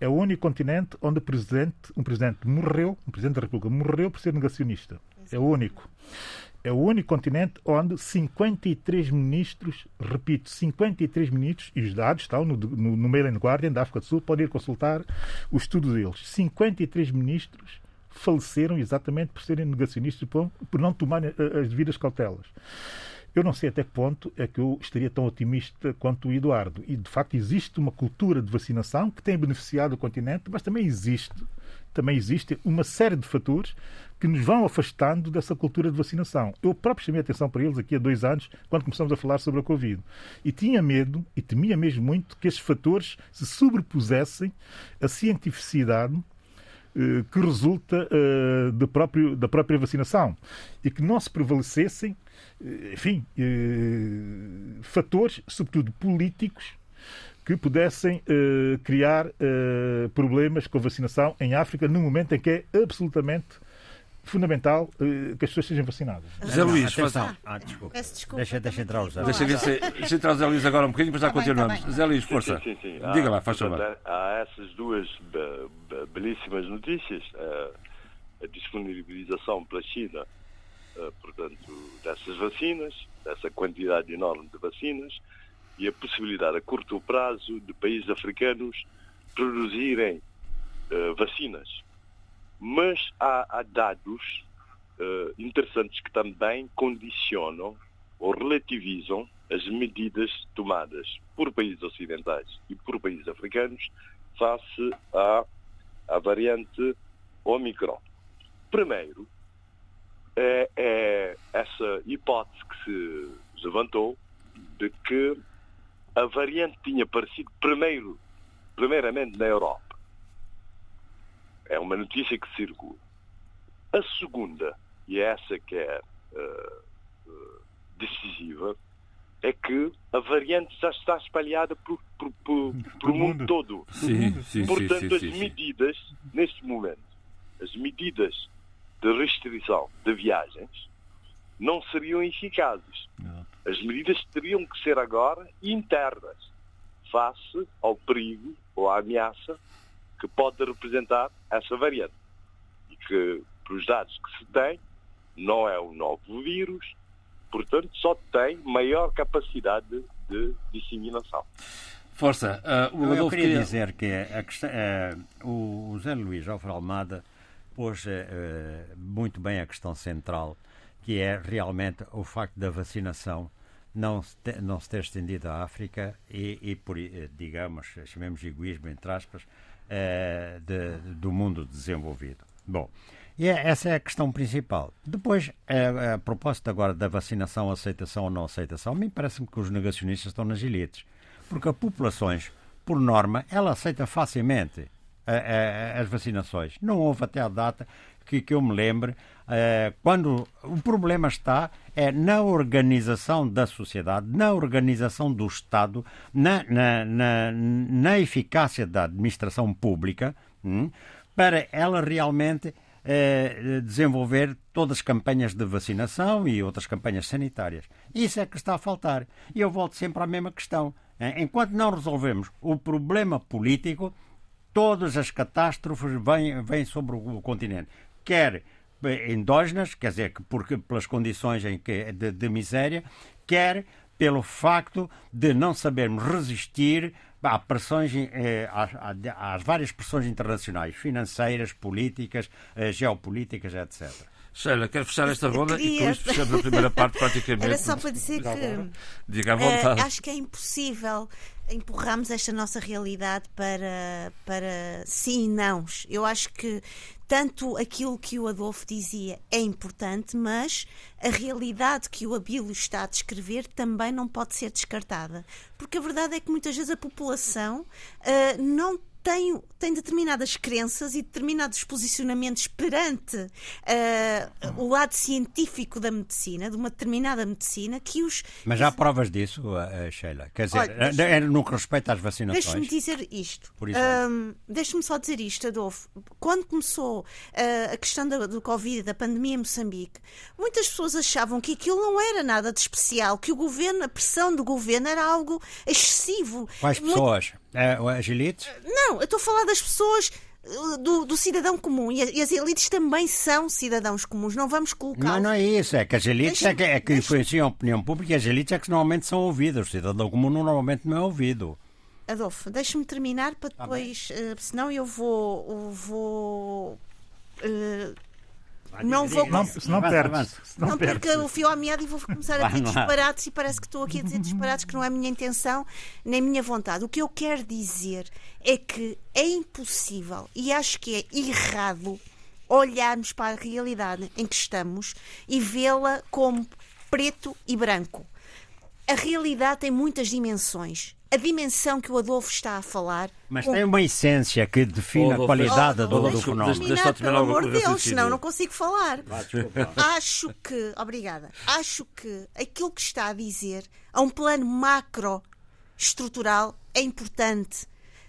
é o único continente onde o presidente, um presidente morreu, um presidente da República morreu por ser negacionista. É o único. É o único continente onde 53 ministros, repito, 53 ministros, e os dados estão no, no, no Mail and Guardian da África do Sul, podem ir consultar o estudo deles. 53 ministros faleceram exatamente por serem negacionistas, por, por não tomarem as devidas cautelas. Eu não sei até que ponto é que eu estaria tão otimista quanto o Eduardo. E, de facto, existe uma cultura de vacinação que tem beneficiado o continente, mas também existe, também existe uma série de fatores que nos vão afastando dessa cultura de vacinação. Eu próprio chamei atenção para eles aqui há dois anos, quando começamos a falar sobre a Covid. E tinha medo, e temia mesmo muito, que esses fatores se sobrepusessem à cientificidade eh, que resulta uh, próprio, da própria vacinação e que não se prevalecessem, eh, enfim, fatores, sobretudo políticos, que pudessem criar problemas com a vacinação em África no momento em que é absolutamente fundamental uh, que as pessoas sejam vacinadas. José Luís, faz... ah, desculpa. Peço desculpa. Deixa, deixa entrar o José Deixa, deixa, deixa entrar o José Luís agora um bocadinho, mas já Tá continuamos. tá bem. José Luís, força. Sim, sim, sim. Diga Há, lá, faz favor. Há essas duas be- belíssimas notícias. eh, A disponibilização pela China, eh, portanto, dessas vacinas, dessa quantidade enorme de vacinas, e a possibilidade a curto prazo de países africanos produzirem eh, vacinas. Mas há, há dados eh, interessantes que também condicionam ou relativizam as medidas tomadas por países ocidentais e por países africanos face à, à variante Omicron. Primeiro, é, é essa hipótese que se levantou de que a variante tinha aparecido primeiro, primeiramente na Europa. É uma notícia que circula. A segunda, e é essa que é eh, decisiva, é que a variante já está espalhada por, por, por, (laughs) pelo mundo mundo. todo. Sim, sim, sim, Portanto, sim, as medidas, neste momento, as medidas de restrição de viagens não seriam eficazes. As medidas teriam que ser agora internas, face ao perigo ou à ameaça que pode representar essa variante. E que, pelos dados que se tem, não é um novo vírus, portanto, só tem maior capacidade de disseminação. Força. ah, o Eu, eu Adolfo queria dizer que a questão, eh, o, Zé Luís Alfredo Almada pôs eh, eh, muito bem a questão central, que é realmente o facto da vacinação não se, te- não se ter estendido à África e, e por, eh, digamos, chamemos de egoísmo, entre aspas, eh, de- do mundo desenvolvido. Bom, e é- essa é a questão principal. Depois, a, a propósito agora da vacinação, aceitação ou não aceitação, a mim parece-me que os negacionistas estão nas elites. Porque as populações, por norma, ela aceita facilmente a- a- as vacinações. Não houve até a data que, que eu me lembre, eh, quando o problema está é na organização da sociedade, na organização do Estado, na, na, na, na eficácia da administração pública, hum, para ela realmente eh, desenvolver todas as campanhas de vacinação e outras campanhas sanitárias. Isso é que está a faltar. E eu volto sempre à mesma questão. Enquanto não resolvemos o problema político, todas as catástrofes vêm, vêm sobre o continente. Quer endógenas, quer dizer, que porque, pelas condições em que, de, de miséria, quer pelo facto de não sabermos resistir a pressões, eh, às, às várias pressões internacionais, financeiras, políticas, eh, geopolíticas, etc. Sheila, quero fechar esta ronda e com isto fechamos a primeira parte praticamente. (laughs) Era só para dizer que Diga à vontade. acho que é impossível empurrarmos esta nossa realidade para, para sim e nãos. Eu acho que tanto aquilo que o Adolfo dizia é importante, mas a realidade que o Abílio está a descrever também não pode ser descartada. Porque a verdade é que muitas vezes a população eh, não tem, tem determinadas crenças e determinados posicionamentos perante uh, o lado científico da medicina, de uma determinada medicina, que os. Mas há provas disso, uh, Sheila? Quer dizer, Olha, é, no que respeita às vacinações. Deixe-me dizer isto. Um, Deixe-me só dizer isto, Adolfo. Quando começou uh, a questão do, do Covid, da pandemia em Moçambique, muitas pessoas achavam que aquilo não era nada de especial, que o governo, a pressão do governo era algo excessivo. Quais pessoas? É, as elites? Não, eu estou a falar das pessoas uh, do, do, cidadão comum e, as elites também são cidadãos comuns, não vamos colocar. Não, não é isso, é que as elites é que, é que influenciam a opinião pública e as elites é que normalmente são ouvidas, o cidadão comum normalmente não é ouvido. Adolfo, deixe-me terminar para tá depois, uh, senão eu vou. Eu vou uh, não vou não, se não perdes. Não, não porque o fio à meada e vou começar a dizer disparates e parece que estou aqui a dizer disparates que não é a minha intenção nem a minha vontade. O que eu quero dizer é que é impossível e acho que é errado olharmos para a realidade em que estamos e vê-la como preto e branco. A realidade tem muitas dimensões a dimensão que o Adolfo está a falar. Mas tem uma essência que define oh, a qualidade oh, do, do fenómeno. Deixa pelo amor de Deus, senão não consigo falar. Acho que, obrigada, acho que aquilo que está a dizer a um plano macro estrutural é importante.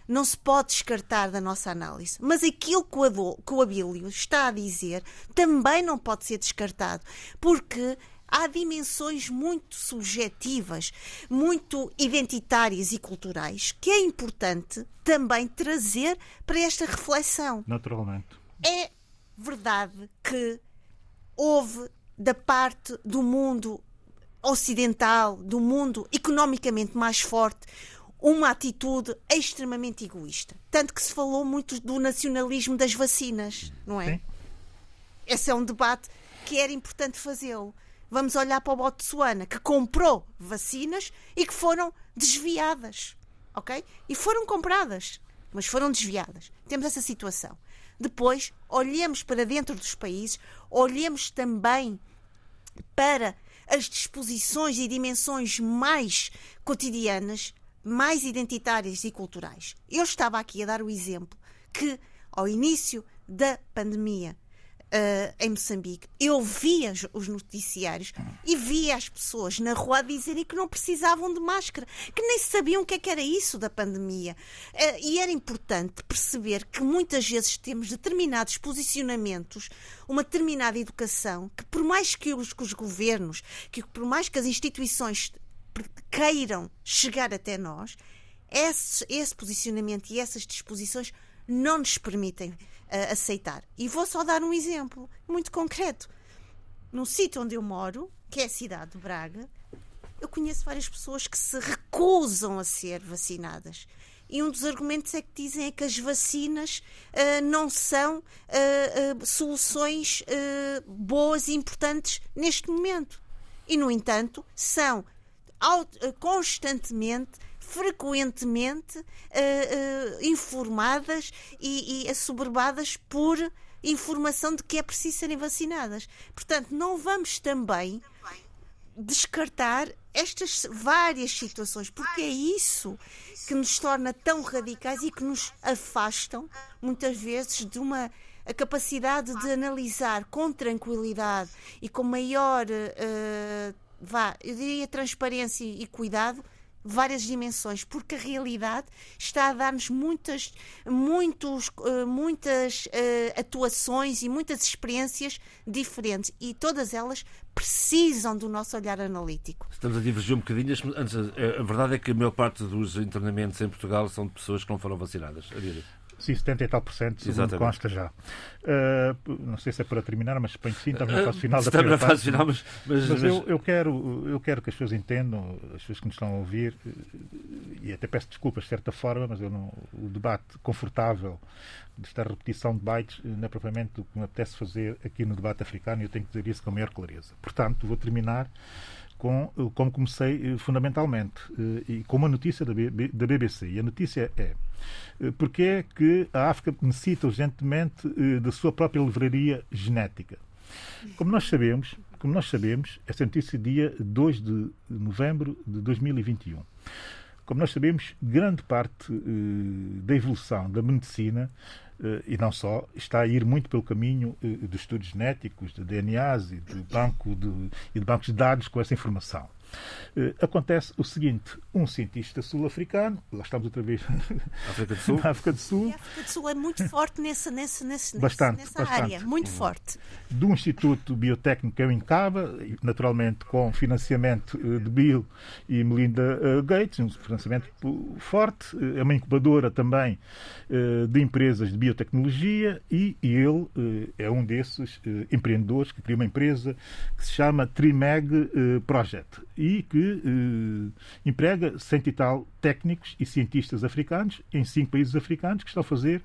Não se pode descartar da nossa análise. Mas aquilo que o, Adol, que o Abílio está a dizer também não pode ser descartado. Porque há dimensões muito subjetivas, muito identitárias e culturais, que é importante também trazer para esta reflexão. Naturalmente. É verdade que houve da parte do mundo ocidental, do mundo economicamente mais forte, uma atitude extremamente egoísta. Tanto que se falou muito do nacionalismo das vacinas, não é? Sim. Esse é um debate que era importante fazê-lo vamos olhar para o Botsuana, que comprou vacinas e que foram desviadas. Ok? E foram compradas, mas foram desviadas. Temos essa situação. Depois, olhemos para dentro dos países, olhemos também para as disposições e dimensões mais cotidianas, mais identitárias e culturais. Eu estava aqui a dar o exemplo que, ao início da pandemia, uh, em Moçambique, eu via os noticiários e via as pessoas na rua dizerem que não precisavam de máscara, que nem sabiam o que, é que era isso da pandemia. Uh, e era importante perceber que muitas vezes temos determinados posicionamentos, uma determinada educação, que por mais que os, que os governos, que por mais que as instituições queiram chegar até nós, esse, esse posicionamento e essas disposições não nos permitem uh, aceitar. E vou só dar um exemplo muito concreto. No sítio onde eu moro, que é a cidade de Braga, eu conheço várias pessoas que se recusam a ser vacinadas. E um dos argumentos é que dizem é que as vacinas uh, não são uh, soluções boas e importantes neste momento. E, no entanto, são constantemente frequentemente uh, uh, informadas e, e assoberbadas por informação de que é preciso serem vacinadas. Portanto, não vamos também descartar estas várias situações, porque é isso que nos torna tão radicais e que nos afastam, muitas vezes, de uma a capacidade de analisar com tranquilidade e com maior, uh, vá, eu diria, transparência e cuidado várias dimensões, porque a realidade está a dar-nos muitas, muitos, eh, muitas uh, atuações e muitas experiências diferentes e todas elas precisam do nosso olhar analítico. Estamos a divergir um bocadinho. Antes, a verdade é que a maior parte dos internamentos em Portugal são de pessoas que não foram vacinadas. Sim, 70 e tal por cento, segundo consta já. Uh, não sei se é para terminar, mas suponho que sim, estamos na fase final da Estamos na fase final, mas... Mas, mas eu, eu, quero, eu quero que as pessoas entendam, as pessoas que nos estão a ouvir, e até peço desculpas de certa forma, mas eu não, o debate confortável desta repetição de bytes não é propriamente o que me apetece fazer aqui no debate africano e eu tenho que dizer isso com a maior clareza. Portanto, vou terminar com, como comecei eh, fundamentalmente, eh, e com uma notícia da BBC. E a notícia é eh, porque é que a África necessita urgentemente da sua própria livraria genética. Como nós sabemos, como nós sabemos, essa notícia é dia 2 de novembro de 2021. Como nós sabemos, grande parte da evolução da medicina e não só, está a ir muito pelo caminho uh, dos estudos genéticos, de DNAs e de, banco de, e de bancos de dados com essa informação. Uh, acontece o seguinte: um cientista sul-africano, lá estamos outra vez (laughs) África do Sul. na África do Sul, E a África do Sul é muito forte nessa, nessa, nessa, Bastante, nessa bastante. área, muito forte. do Instituto Biotécnico que é o INCABA, naturalmente com financiamento eh, de Bill e Melinda eh, Gates, um financiamento forte, eh, é uma incubadora também eh, de empresas de biotecnologia e, ele eh, é um desses eh, empreendedores que cria uma empresa que se chama Trimeg eh, Project e que eh, emprega cento e tal técnicos e cientistas africanos em cinco países africanos que estão a fazer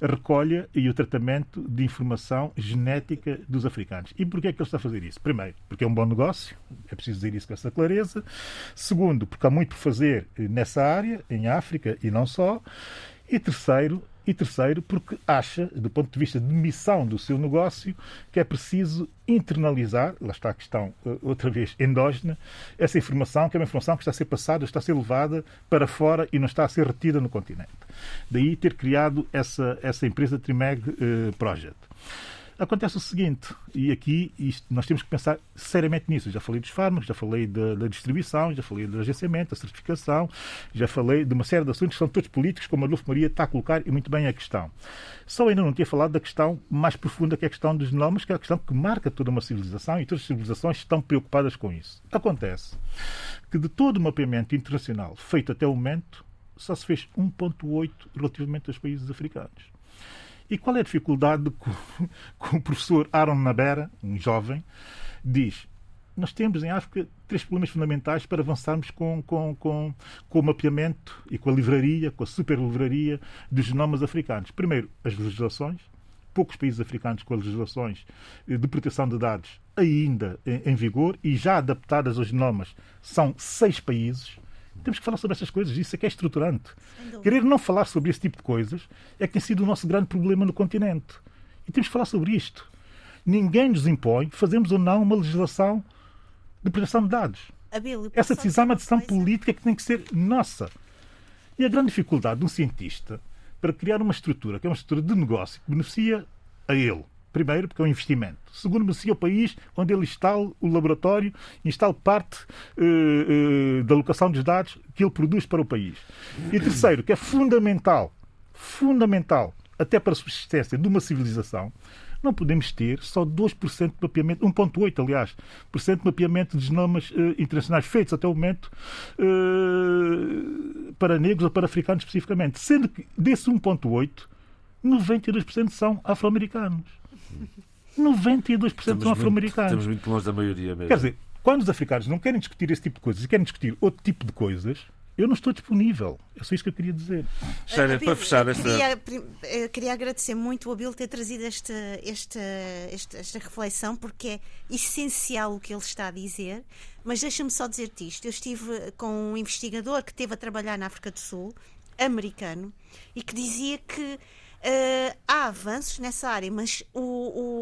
a recolha e o tratamento de informação genética dos africanos. E porquê é que ele está a fazer isso? Primeiro, porque é um bom negócio, é preciso dizer isso com essa clareza. Segundo, porque há muito por fazer eh, nessa área, em África e não só. E terceiro, e terceiro, porque acha, do ponto de vista de missão do seu negócio, que é preciso internalizar, lá está a questão eh, outra vez endógena, essa informação, que é uma informação que está a ser passada, está a ser levada para fora e não está a ser retida no continente. Daí ter criado essa, essa empresa Trimeg eh, Project. Acontece o seguinte, e aqui isto, nós temos que pensar seriamente nisso. Já falei dos fármacos, já falei da, da distribuição, já falei do agenciamento, da certificação, já falei de uma série de assuntos que são todos políticos, como a Adolfo Maria está a colocar e muito bem a questão. Só ainda não tinha falado da questão mais profunda, que é a questão dos genomas, que é a questão que marca toda uma civilização e todas as civilizações estão preocupadas com isso. Acontece que de todo o mapeamento internacional feito até o momento, só se fez 1,8 relativamente aos países africanos. E qual é a dificuldade que (laughs) o- professor Aaron Nabera, um jovem, diz? Nós temos em África três problemas fundamentais para avançarmos com, com, com, com o mapeamento e com a livraria, com a superlivraria dos genomas africanos. Primeiro, as legislações. Poucos países africanos com legislações de proteção de dados ainda em, em vigor e já adaptadas aos genomas são seis países. Temos que falar sobre essas coisas, isso é que é estruturante. Querer não falar sobre esse tipo de coisas é que tem sido o nosso grande problema no continente. E temos que falar sobre isto. Ninguém nos impõe fazermos ou não uma legislação de proteção de dados. Posso Essa decisão é uma decisão coisa? política que tem que ser nossa. E a grande dificuldade de um cientista para criar uma estrutura, que é uma estrutura de negócio, que beneficia a ele. Primeiro, porque é um investimento. Segundo, beneficia o país onde ele instala o laboratório, instala parte eh, eh, da alocação dos dados que ele produz para o país. E terceiro, que é fundamental, fundamental, até para a subsistência de uma civilização, não podemos ter só 2% de mapeamento, 1,8% aliás, por cento de mapeamento de genomas eh, internacionais feitos até o momento para negros ou para africanos especificamente, sendo que desse 1,8%, 92% são afro-americanos. 92% Estamos são afro-americanos. estamos muito longe da maioria mesmo. Quer dizer, quando os africanos não querem discutir esse tipo de coisas e querem discutir outro tipo de coisas, eu não estou disponível. É só isso que eu queria dizer. Abílio, para fechar eu esta. Queria, queria agradecer muito o Abílio ter trazido esta, esta, esta, esta reflexão, porque é essencial o que ele está a dizer. Mas deixa-me só dizer-te isto. Eu estive com um investigador que esteve a trabalhar na África do Sul, americano, e que dizia que eh, há avanços nessa área, mas o-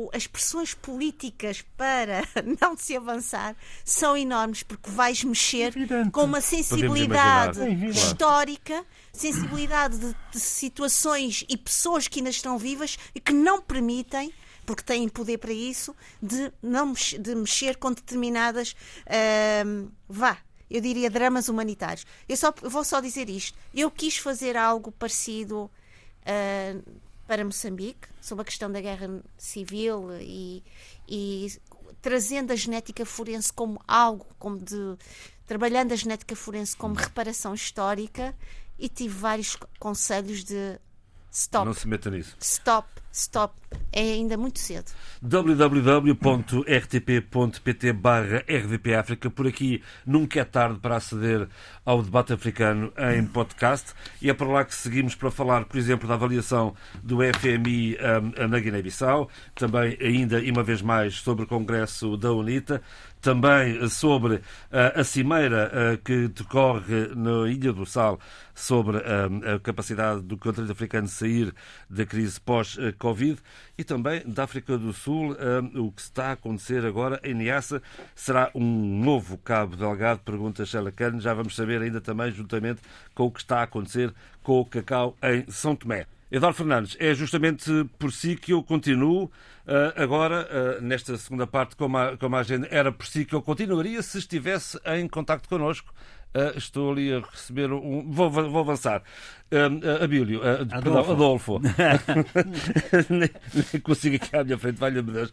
o- as pressões políticas para (laughs) não se avançar são enormes, porque vais mexer Evidente. com uma sensibilidade histórica, sensibilidade de, de situações e pessoas que ainda estão vivas e que não permitem, porque têm poder para isso, de, não de mexer com determinadas. ahm, vá. Eu diria dramas humanitários. Eu só, eu vou só dizer isto. Eu quis fazer algo parecido ah, para Moçambique, sobre a questão da guerra civil e, e trazendo a genética forense como algo, como de trabalhando a genética forense como reparação histórica e tive vários conselhos de stop, Não se meta nisso. stop, stop. É ainda muito cedo. www.rtp.pt barra RDP África. Por aqui nunca é tarde para aceder ao debate africano em podcast e é para lá que seguimos para falar, por exemplo, da avaliação do FMI um, na Guiné-Bissau, também ainda e uma vez mais sobre o Congresso da UNITA, também sobre a cimeira que decorre na Ilha do Sal sobre a capacidade do continente africano sair da crise pós-Covid e também da África do Sul, o que está a acontecer agora em Niassa será um novo Cabo Delgado, pergunta Sheila Kern. Já vamos saber ainda também, juntamente com o que está a acontecer com o cacau em São Tomé. Eduardo Fernandes, é justamente por si que eu continuo uh, agora, uh, nesta segunda parte, como a, como a agenda, era por si que eu continuaria se estivesse em contacto connosco. Uh, estou ali a receber um. Vou, vou avançar. Uh, Abílio, uh, perdão, Adolfo. (laughs) (laughs) nem, nem, consigo aqui à minha frente, valha-me Deus.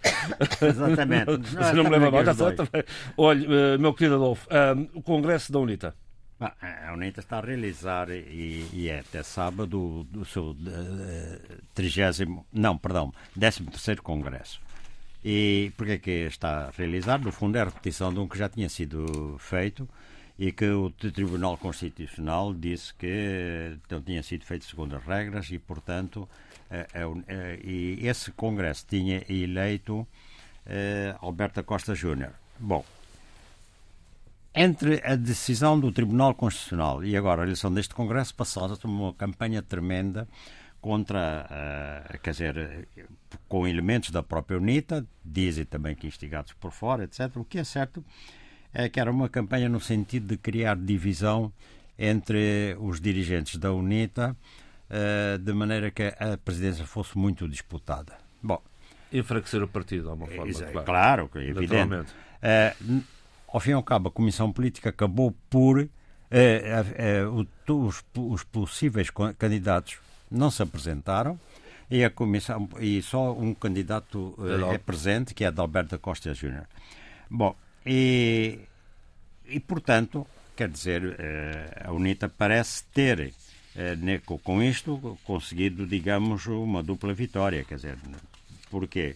Exatamente. (laughs) Se não, me lembro também. Olha, meu querido Adolfo, o Congresso da UNITA. A UNITA está a realizar, e, e é até sábado, o seu trigésimo, não, perdão, décimo terceiro Congresso. E porquê é que está a realizar? No fundo é a repetição de um que já tinha sido feito e que o Tribunal Constitucional disse que não tinha sido feito segundo as regras e, portanto, e esse Congresso tinha eleito Alberto Costa Júnior. Bom, entre a decisão do Tribunal Constitucional e agora a eleição deste Congresso, passou-se uma campanha tremenda contra, uh, quer dizer, com elementos da própria UNITA, dizem também que instigados por fora, etc. O que é certo é que era uma campanha no sentido de criar divisão entre os dirigentes da UNITA, uh, de maneira que a presidência fosse muito disputada. Bom, Enfraquecer o partido, de alguma forma. É, claro, é evidente. Uh, ao fim e ao cabo, a Comissão Política acabou por. Uh, uh, uh, os, os, possíveis candidatos não se apresentaram e, a comissão, e só um candidato é presente, que é Adalberto Costa Júnior. Bom, e, e portanto, quer dizer, a UNITA parece ter, com isto, conseguido, digamos, uma dupla vitória. Quer dizer, porquê?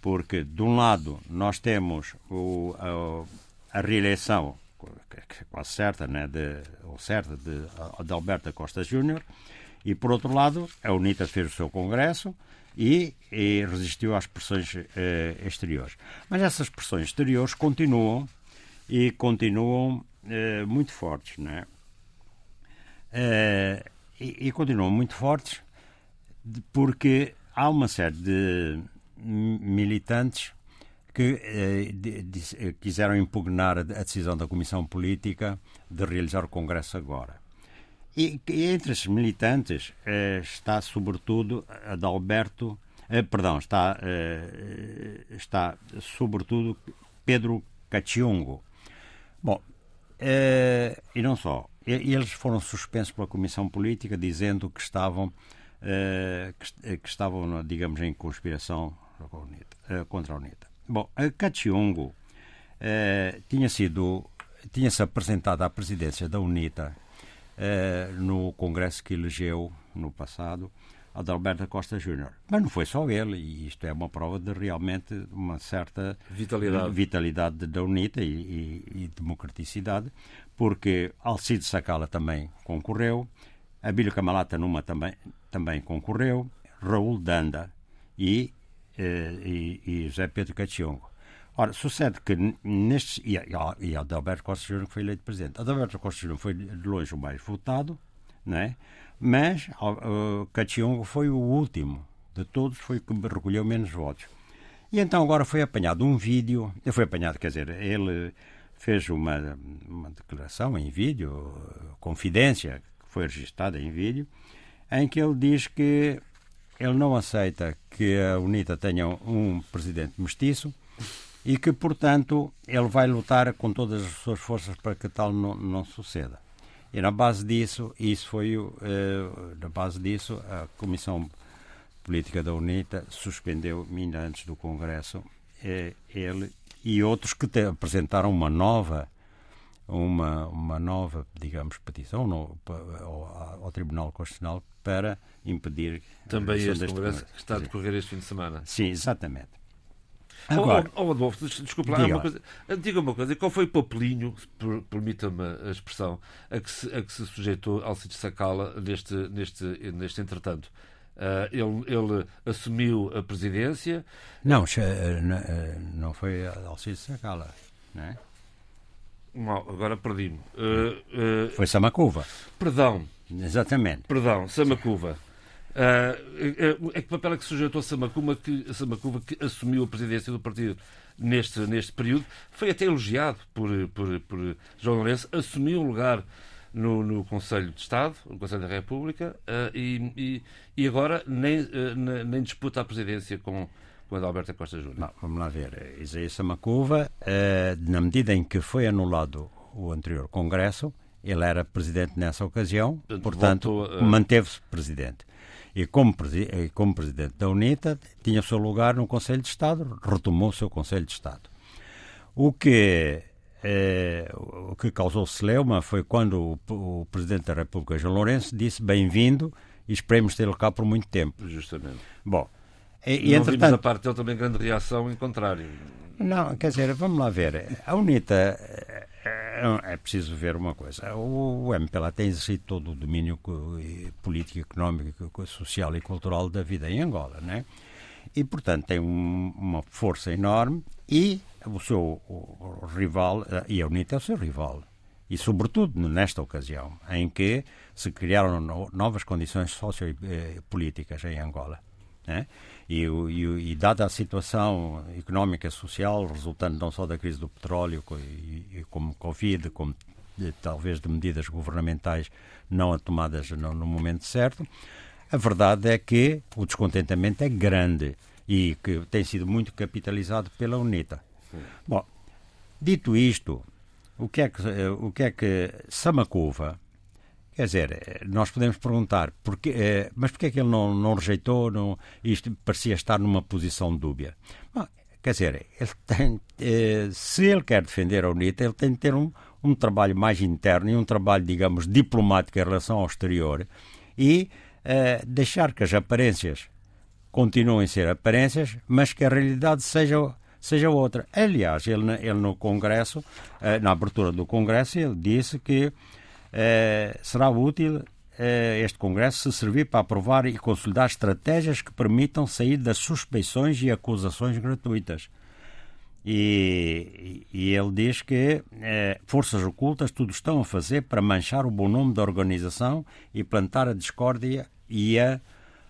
Porque, de um lado, nós temos o, a reeleição quase certa, né, de, ou certa, de, de Alberto Costa Júnior, e por outro lado, a UNITA fez o seu congresso e, e resistiu às pressões eh, exteriores. Mas essas pressões exteriores continuam e continuam eh, muito fortes, né? Eh, e, e continuam muito fortes porque há uma série de militantes que eh, eh, quiseram impugnar a, decisão da Comissão Política de realizar o Congresso agora. E, entre esses militantes eh, está, sobretudo, Adalberto, eh, perdão, está, eh, está, sobretudo, Pedro Cachiongo. Bom, eh, e não só. Eles foram suspensos pela Comissão Política dizendo que estavam, que, que, estavam, digamos, em conspiração contra a UNITA. Bom, a Cachiongo eh, tinha sido tinha-se apresentado à presidência da UNITA eh, no congresso que elegeu no passado Adalberto Costa Júnior. Mas não foi só ele, e isto é uma prova de realmente uma certa vitalidade, vitalidade da UNITA e, e, e democraticidade, porque Alcide Sacala também concorreu, Abílio Camalata Numa também, também concorreu, Raul Danda e e, e José Pedro Cachiongo. Ora, sucede que nestes. E, e Adalberto Costa Júnior foi eleito presidente. Adalberto Costa Júnior foi de longe o mais votado, né? mas uh, Cachiongo foi o último de todos, foi que recolheu menos votos. E então agora foi apanhado um vídeo, foi apanhado, quer dizer, ele fez uma, uma declaração em vídeo, confidência, que foi registada em vídeo, em que ele diz que ele não aceita que a UNITA tenha um presidente mestiço e que, portanto, ele vai lutar com todas as suas forças para que tal não, não suceda. E na base disso, isso foi uh, na base disso, a Comissão Política da UNITA suspendeu, ainda antes do Congresso, eh, ele e outros que te, apresentaram uma nova uma, uma nova, digamos, petição no, ao, ao, Tribunal Constitucional para impedir. Também este Congresso que está a decorrer este fim de semana. Sim, exatamente. Agora, oh, oh, Adolfo, desculpa lá, uma coisa, diga uma coisa, qual foi o papelinho, permita-me a expressão, a que se, a que se sujeitou Alcide Sacala neste, neste, neste entretanto? Uh, ele, ele, assumiu a presidência? Não, não foi Alcide Sacala. é? Mal, agora perdi-me. Uh, uh, Foi Samacuva. Perdão. Exatamente. Perdão, Samacuva. Uh, é que papel é que sujeitou a Samacuva que, Samacuva que assumiu a presidência do partido neste, neste período? Foi até elogiado por, por, por João Lourenço, assumiu um lugar no, no Conselho de Estado, no Conselho da República, uh, e, e, e, agora nem, uh, nem disputa a presidência com, com Adalberto Costa Júnior. Não, vamos lá ver. Isaías Samacuva, uh, na medida em que foi anulado o anterior Congresso, ele era presidente nessa ocasião, portanto, a... manteve-se presidente. E como, como, presidente da UNITA, tinha o seu lugar no Conselho de Estado, retomou o seu Conselho de Estado. O que, eh, o que causou celeuma foi quando o, o, Presidente da República, João Lourenço, disse bem-vindo e esperemos tê-lo cá por muito tempo. Justamente. Bom, e, e não entretanto... a parte dele também grande reação em contrário. Não, quer dizer, vamos lá ver. A UNITA é, é preciso ver uma coisa. O MPLA tem exercido todo o domínio político, económico, social e cultural da vida em Angola, né? E, portanto, tem um, uma força enorme e o seu o rival, eh, e a UNITA é o seu rival. E, sobretudo, nesta ocasião, em que se criaram novas condições sociopolíticas em Angola. Né? E, e, e, dada a situação económica e social resultante não só da crise do petróleo, e, como Covid, como de, talvez de medidas governamentais não tomadas no, no, momento certo, a verdade é que o descontentamento é grande e que tem sido muito capitalizado pela UNITA. Sim. Bom, dito isto, o que é que, o que, é que Samacuva Quer dizer, nós podemos perguntar, porque, eh, mas porquê é que ele não, não rejeitou? Não, isto parecia estar numa posição dúbia. Bom, quer dizer, ele tem, eh, se ele quer defender a UNITA, ele tem de ter um, um trabalho mais interno e um trabalho, digamos, diplomático em relação ao exterior e eh, deixar que as aparências continuem a ser aparências, mas que a realidade seja seja outra. Aliás, ele, ele no Congresso, na abertura do Congresso, ele disse que eh, será útil eh, este Congresso se servir para aprovar e consolidar estratégias que permitam sair das suspeições e acusações gratuitas. E, e ele diz que eh, forças ocultas tudo estão a fazer para manchar o bom nome da organização e plantar a discórdia e a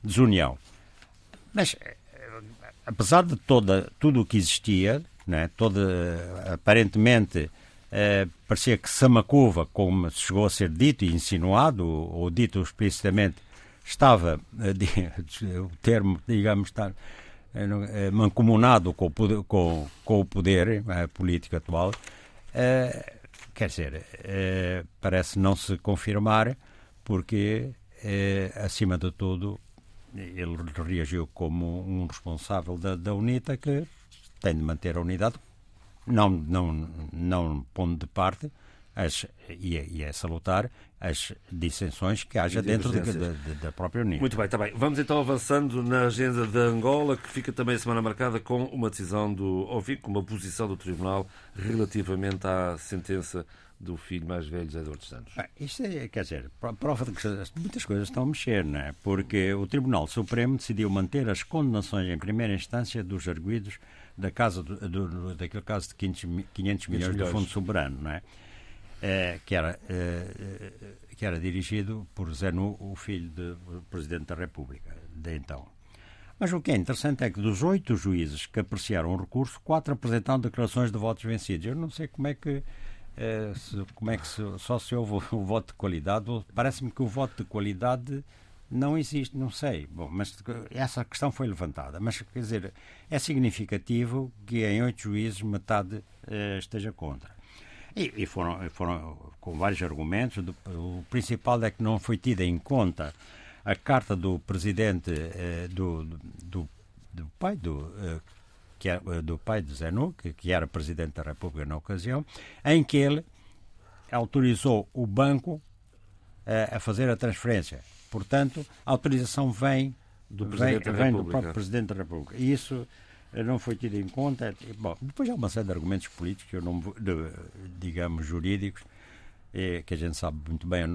desunião. Mas, apesar de toda, tudo o que existia, né, toda, aparentemente Uh, parecia que Samacuva, como chegou a ser dito e insinuado, ou dito explicitamente, estava, uh, (laughs) o termo, digamos, está uh, mancomunado com o poder, com, com o poder político atual. quer dizer, parece não se confirmar, porque, acima de tudo, ele reagiu como um responsável da, da UNITA que tem de manter a unidade não, não, não pondo de parte as, e, é, e é salutar as dissensões que haja dentro de, de, de, da própria União. Muito bem, está bem. Vamos então avançando na agenda da Angola, que fica também a semana marcada com uma decisão do, com uma posição do Tribunal relativamente à sentença do filho mais velho, José Eduardo Santos. Bem, isto é, quer dizer, prova de que muitas coisas estão a mexer, não é? Porque o Tribunal Supremo decidiu manter as condenações em primeira instância dos arguídos da casa do, do, daquele caso de 500, 500 milhões, milhões do Fundo Soberano, não é? é que, era, é, que era dirigido por Zé Nu, o filho do Presidente da República, de então. Mas o que é interessante é que dos oito juízes que apreciaram o recurso, quatro apresentaram declarações de votos vencidos. Eu não sei como é que é, se, como é que se, só se houve o voto de qualidade. Parece-me que o voto de qualidade não existe, não sei. Bom, mas essa questão foi levantada. Mas, quer dizer, é significativo que em oito juízes metade eh, esteja contra. E, e, foram, foram com vários argumentos. O principal é que não foi tida em conta a carta do presidente eh, do, do, do, pai do eh, que era, é, do pai de Zenu, que, que era presidente da República na ocasião, em que ele autorizou o banco a fazer a transferência Portanto, a autorização vem do, vem, vem do próprio Presidente da República. E isso eh, não foi tido em conta. Bom, depois há uma série de argumentos políticos, eu não, de, digamos, jurídicos, é, que a gente sabe muito bem,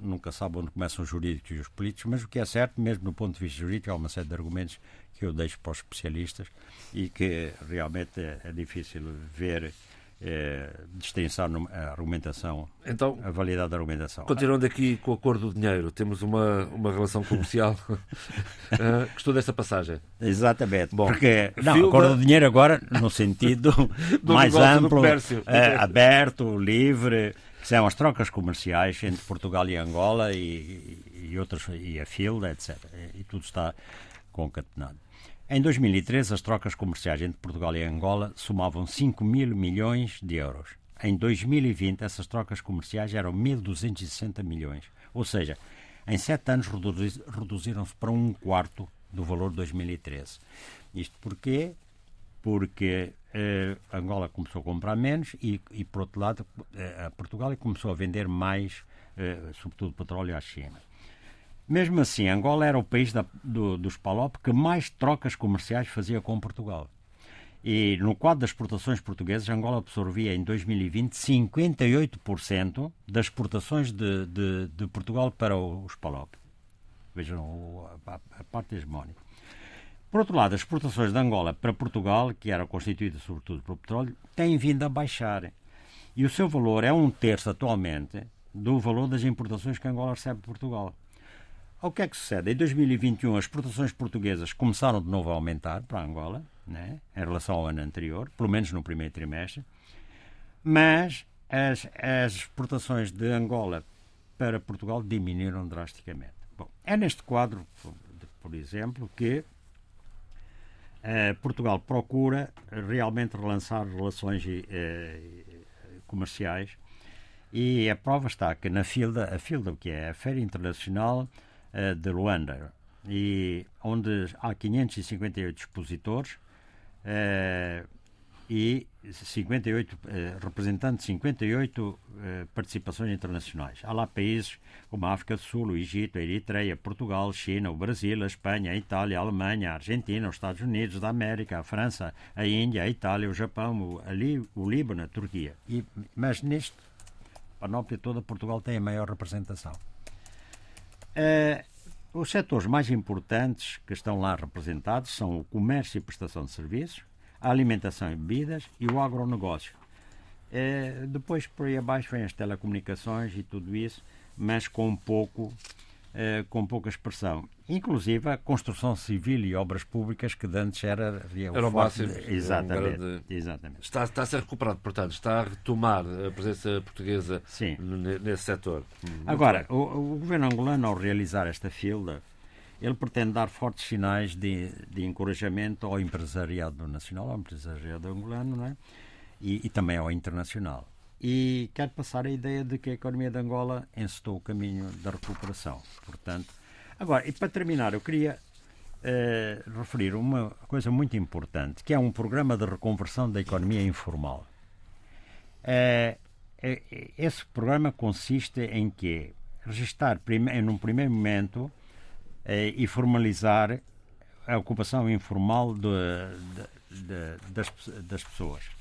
nunca sabe onde começam os jurídicos e os políticos, mas o que é certo, mesmo do ponto de vista jurídico, há uma série de argumentos que eu deixo para os especialistas e que realmente é, é difícil ver eh, destrinçar a argumentação, então, a validade da argumentação. Continuando aqui com o acordo do dinheiro, temos uma, uma relação comercial. uh, (laughs) gostou desta passagem? Exatamente. Bom, porque não, do dinheiro agora no sentido (laughs) mais amplo, eh, aberto, livre, que são as trocas comerciais entre Portugal e Angola e, e, outras, e a FILDA, etc. E tudo está concatenado. Em 2013, as trocas comerciais entre Portugal e Angola somavam 5 mil milhões de euros. Em 2020, essas trocas comerciais eram 1.260 milhões. Ou seja, em sete anos reduziram-se para um quarto do valor de 2013. Isto porquê? Porque eh, Angola começou a comprar menos e, e por outro lado, eh, a Portugal começou a vender mais, eh, sobretudo petróleo à China. Mesmo assim, Angola era o país da, do, dos PALOP que mais trocas comerciais fazia com Portugal. E no quadro das exportações portuguesas, Angola absorvia em 2020 58% das exportações de, de, de, Portugal para os PALOP. Vejam a, parte hegemónica. Por outro lado, as exportações de Angola para Portugal, que eram constituídas sobretudo pelo petróleo, têm vindo a baixar. E o seu valor é um terço atualmente do valor das importações que Angola recebe de Portugal. O que é que sucede? Em 2021, as exportações portuguesas começaram de novo a aumentar para Angola, né, em relação ao ano anterior, pelo menos no primeiro trimestre, mas as, as exportações de Angola para Portugal diminuíram drasticamente. Bom, é neste quadro, por exemplo, que eh, Portugal procura realmente relançar relações eh, comerciais e a prova está que na FILDA, a FILDA, que é a Feira Internacional uh, de Luanda, e onde há 558 expositores uh, e 58 uh, representantes de 58 participações internacionais. Há lá países como a África do Sul, o Egito, a Eritreia, Portugal, China, o Brasil, a Espanha, a Itália, a Alemanha, a Argentina, os Estados Unidos da América, a França, a Índia, a Itália, o Japão, o, a o Líbano, a Turquia. E, mas neste panóplia toda, Portugal tem a maior representação. Uh, os setores mais importantes que estão lá representados são o comércio e prestação de serviços, a alimentação e bebidas e o agronegócio. Uh, depois, por aí abaixo, vêm as telecomunicações e tudo isso, mas com pouco com pouca expressão. Inclusive a construção civil e obras públicas que antes era, era o máximo. Exatamente, um exatamente. Está, está a ser recuperado, portanto, está a retomar a presença portuguesa Sim. nesse setor. Agora, o, o, governo angolano, ao realizar esta filda, ele pretende dar fortes sinais de, de encorajamento ao empresariado nacional, ao empresariado angolano, não é? e, e também ao internacional e quero passar a ideia de que a economia de Angola encetou o caminho da recuperação. Portanto, agora, e para terminar, eu queria uh, referir uma coisa muito importante, que é um programa de reconversão da economia informal. Uh, esse programa consiste em que registar prime num primeiro momento uh, e formalizar a ocupação informal de, de, de, das, das pessoas.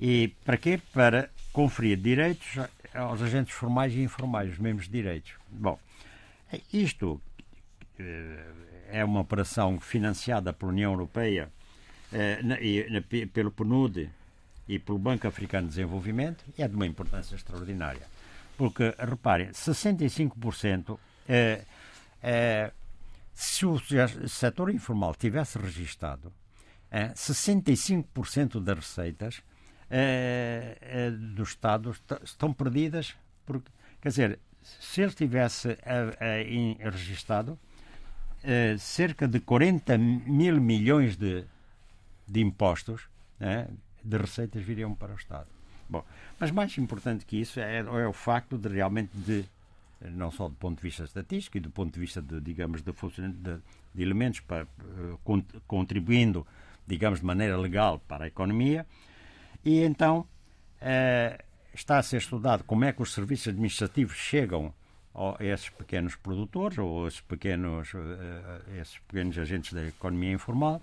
E para quê? Para conferir direitos aos agentes formais e informais, os mesmos direitos. Bom, isto eh, é uma operação financiada pela União Europeia, eh, pelo PNUD e pelo Banco Africano de Desenvolvimento e é de uma importância extraordinária. Porque, reparem, 65%, é, é, se o setor informal tivesse registado, é, 65% das receitas eh, eh, do Estado estão perdidas. Porque, quer dizer, se ele tivesse uh, registado, cerca de 40 mil milhões de, de impostos de receitas viriam para o Estado. Bom, mas mais importante que isso é, é o facto de realmente de não só do ponto de vista estatístico e do ponto de vista de, digamos, de de, de elementos para, uh, contribuindo, digamos, de maneira legal para a economia, e então eh, está a ser estudado como é que os serviços administrativos chegam a esses pequenos produtores ou a esses pequenos, uh, esses pequenos agentes da economia informal.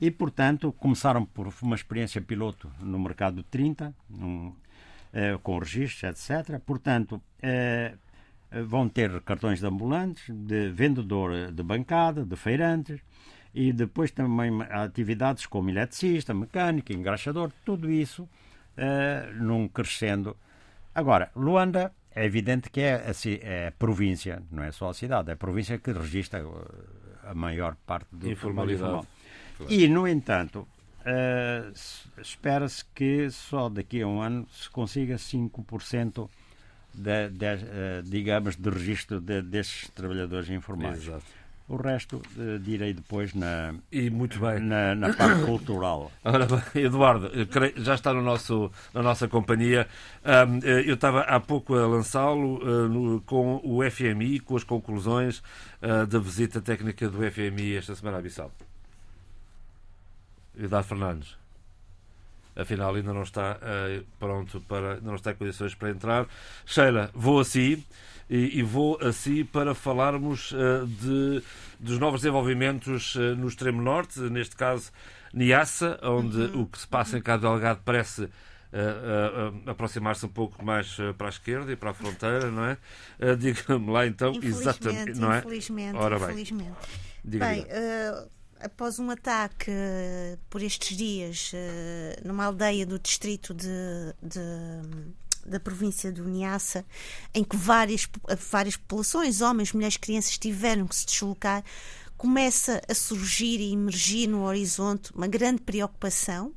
E, portanto, começaram por uma experiência piloto no mercado de 30, uh, com registros, etc. Portanto, vão ter cartões de ambulantes, de vendedor de bancada, de feirantes, e depois também atividades como eletricista, mecânica, engraxador, tudo isso num crescendo. Agora, Luanda é evidente que é a, é a, província, não é só a cidade, é a província que registra a maior parte do informalidade. Claro. E, no entanto, uh, espera-se que só daqui a um ano se consiga 5% de, de, uh, digamos, de registro de, destes trabalhadores informais. Exato. O resto uh, direi depois na, e muito bem. na, na parte cultural. (coughs) Ora bem, Eduardo, já está no nosso, na nossa companhia. Um, eu estava há pouco a lançá-lo uh, com o FMI, com as conclusões da visita técnica do FMI esta semana a Bissau. Eduardo Fernandes afinal ainda não está uh, pronto para, ainda não está em condições para entrar. Sheila, vou assim e, e vou assim para falarmos uh, de, dos novos desenvolvimentos uh, no extremo norte, neste caso Niassa, onde uhum. o que se passa em Cabo Delgado parece uh, uh, aproximar-se um pouco mais para a esquerda e para a fronteira, não é? (laughs) Diga-me lá então exatamente, não é? Infelizmente, Ora bem. infelizmente. Bem, diga após um ataque por estes dias numa aldeia do distrito de, de da província do Niassa, em que várias, várias populações, homens, mulheres, crianças, tiveram que se deslocar, começa a surgir e emergir no horizonte uma grande preocupação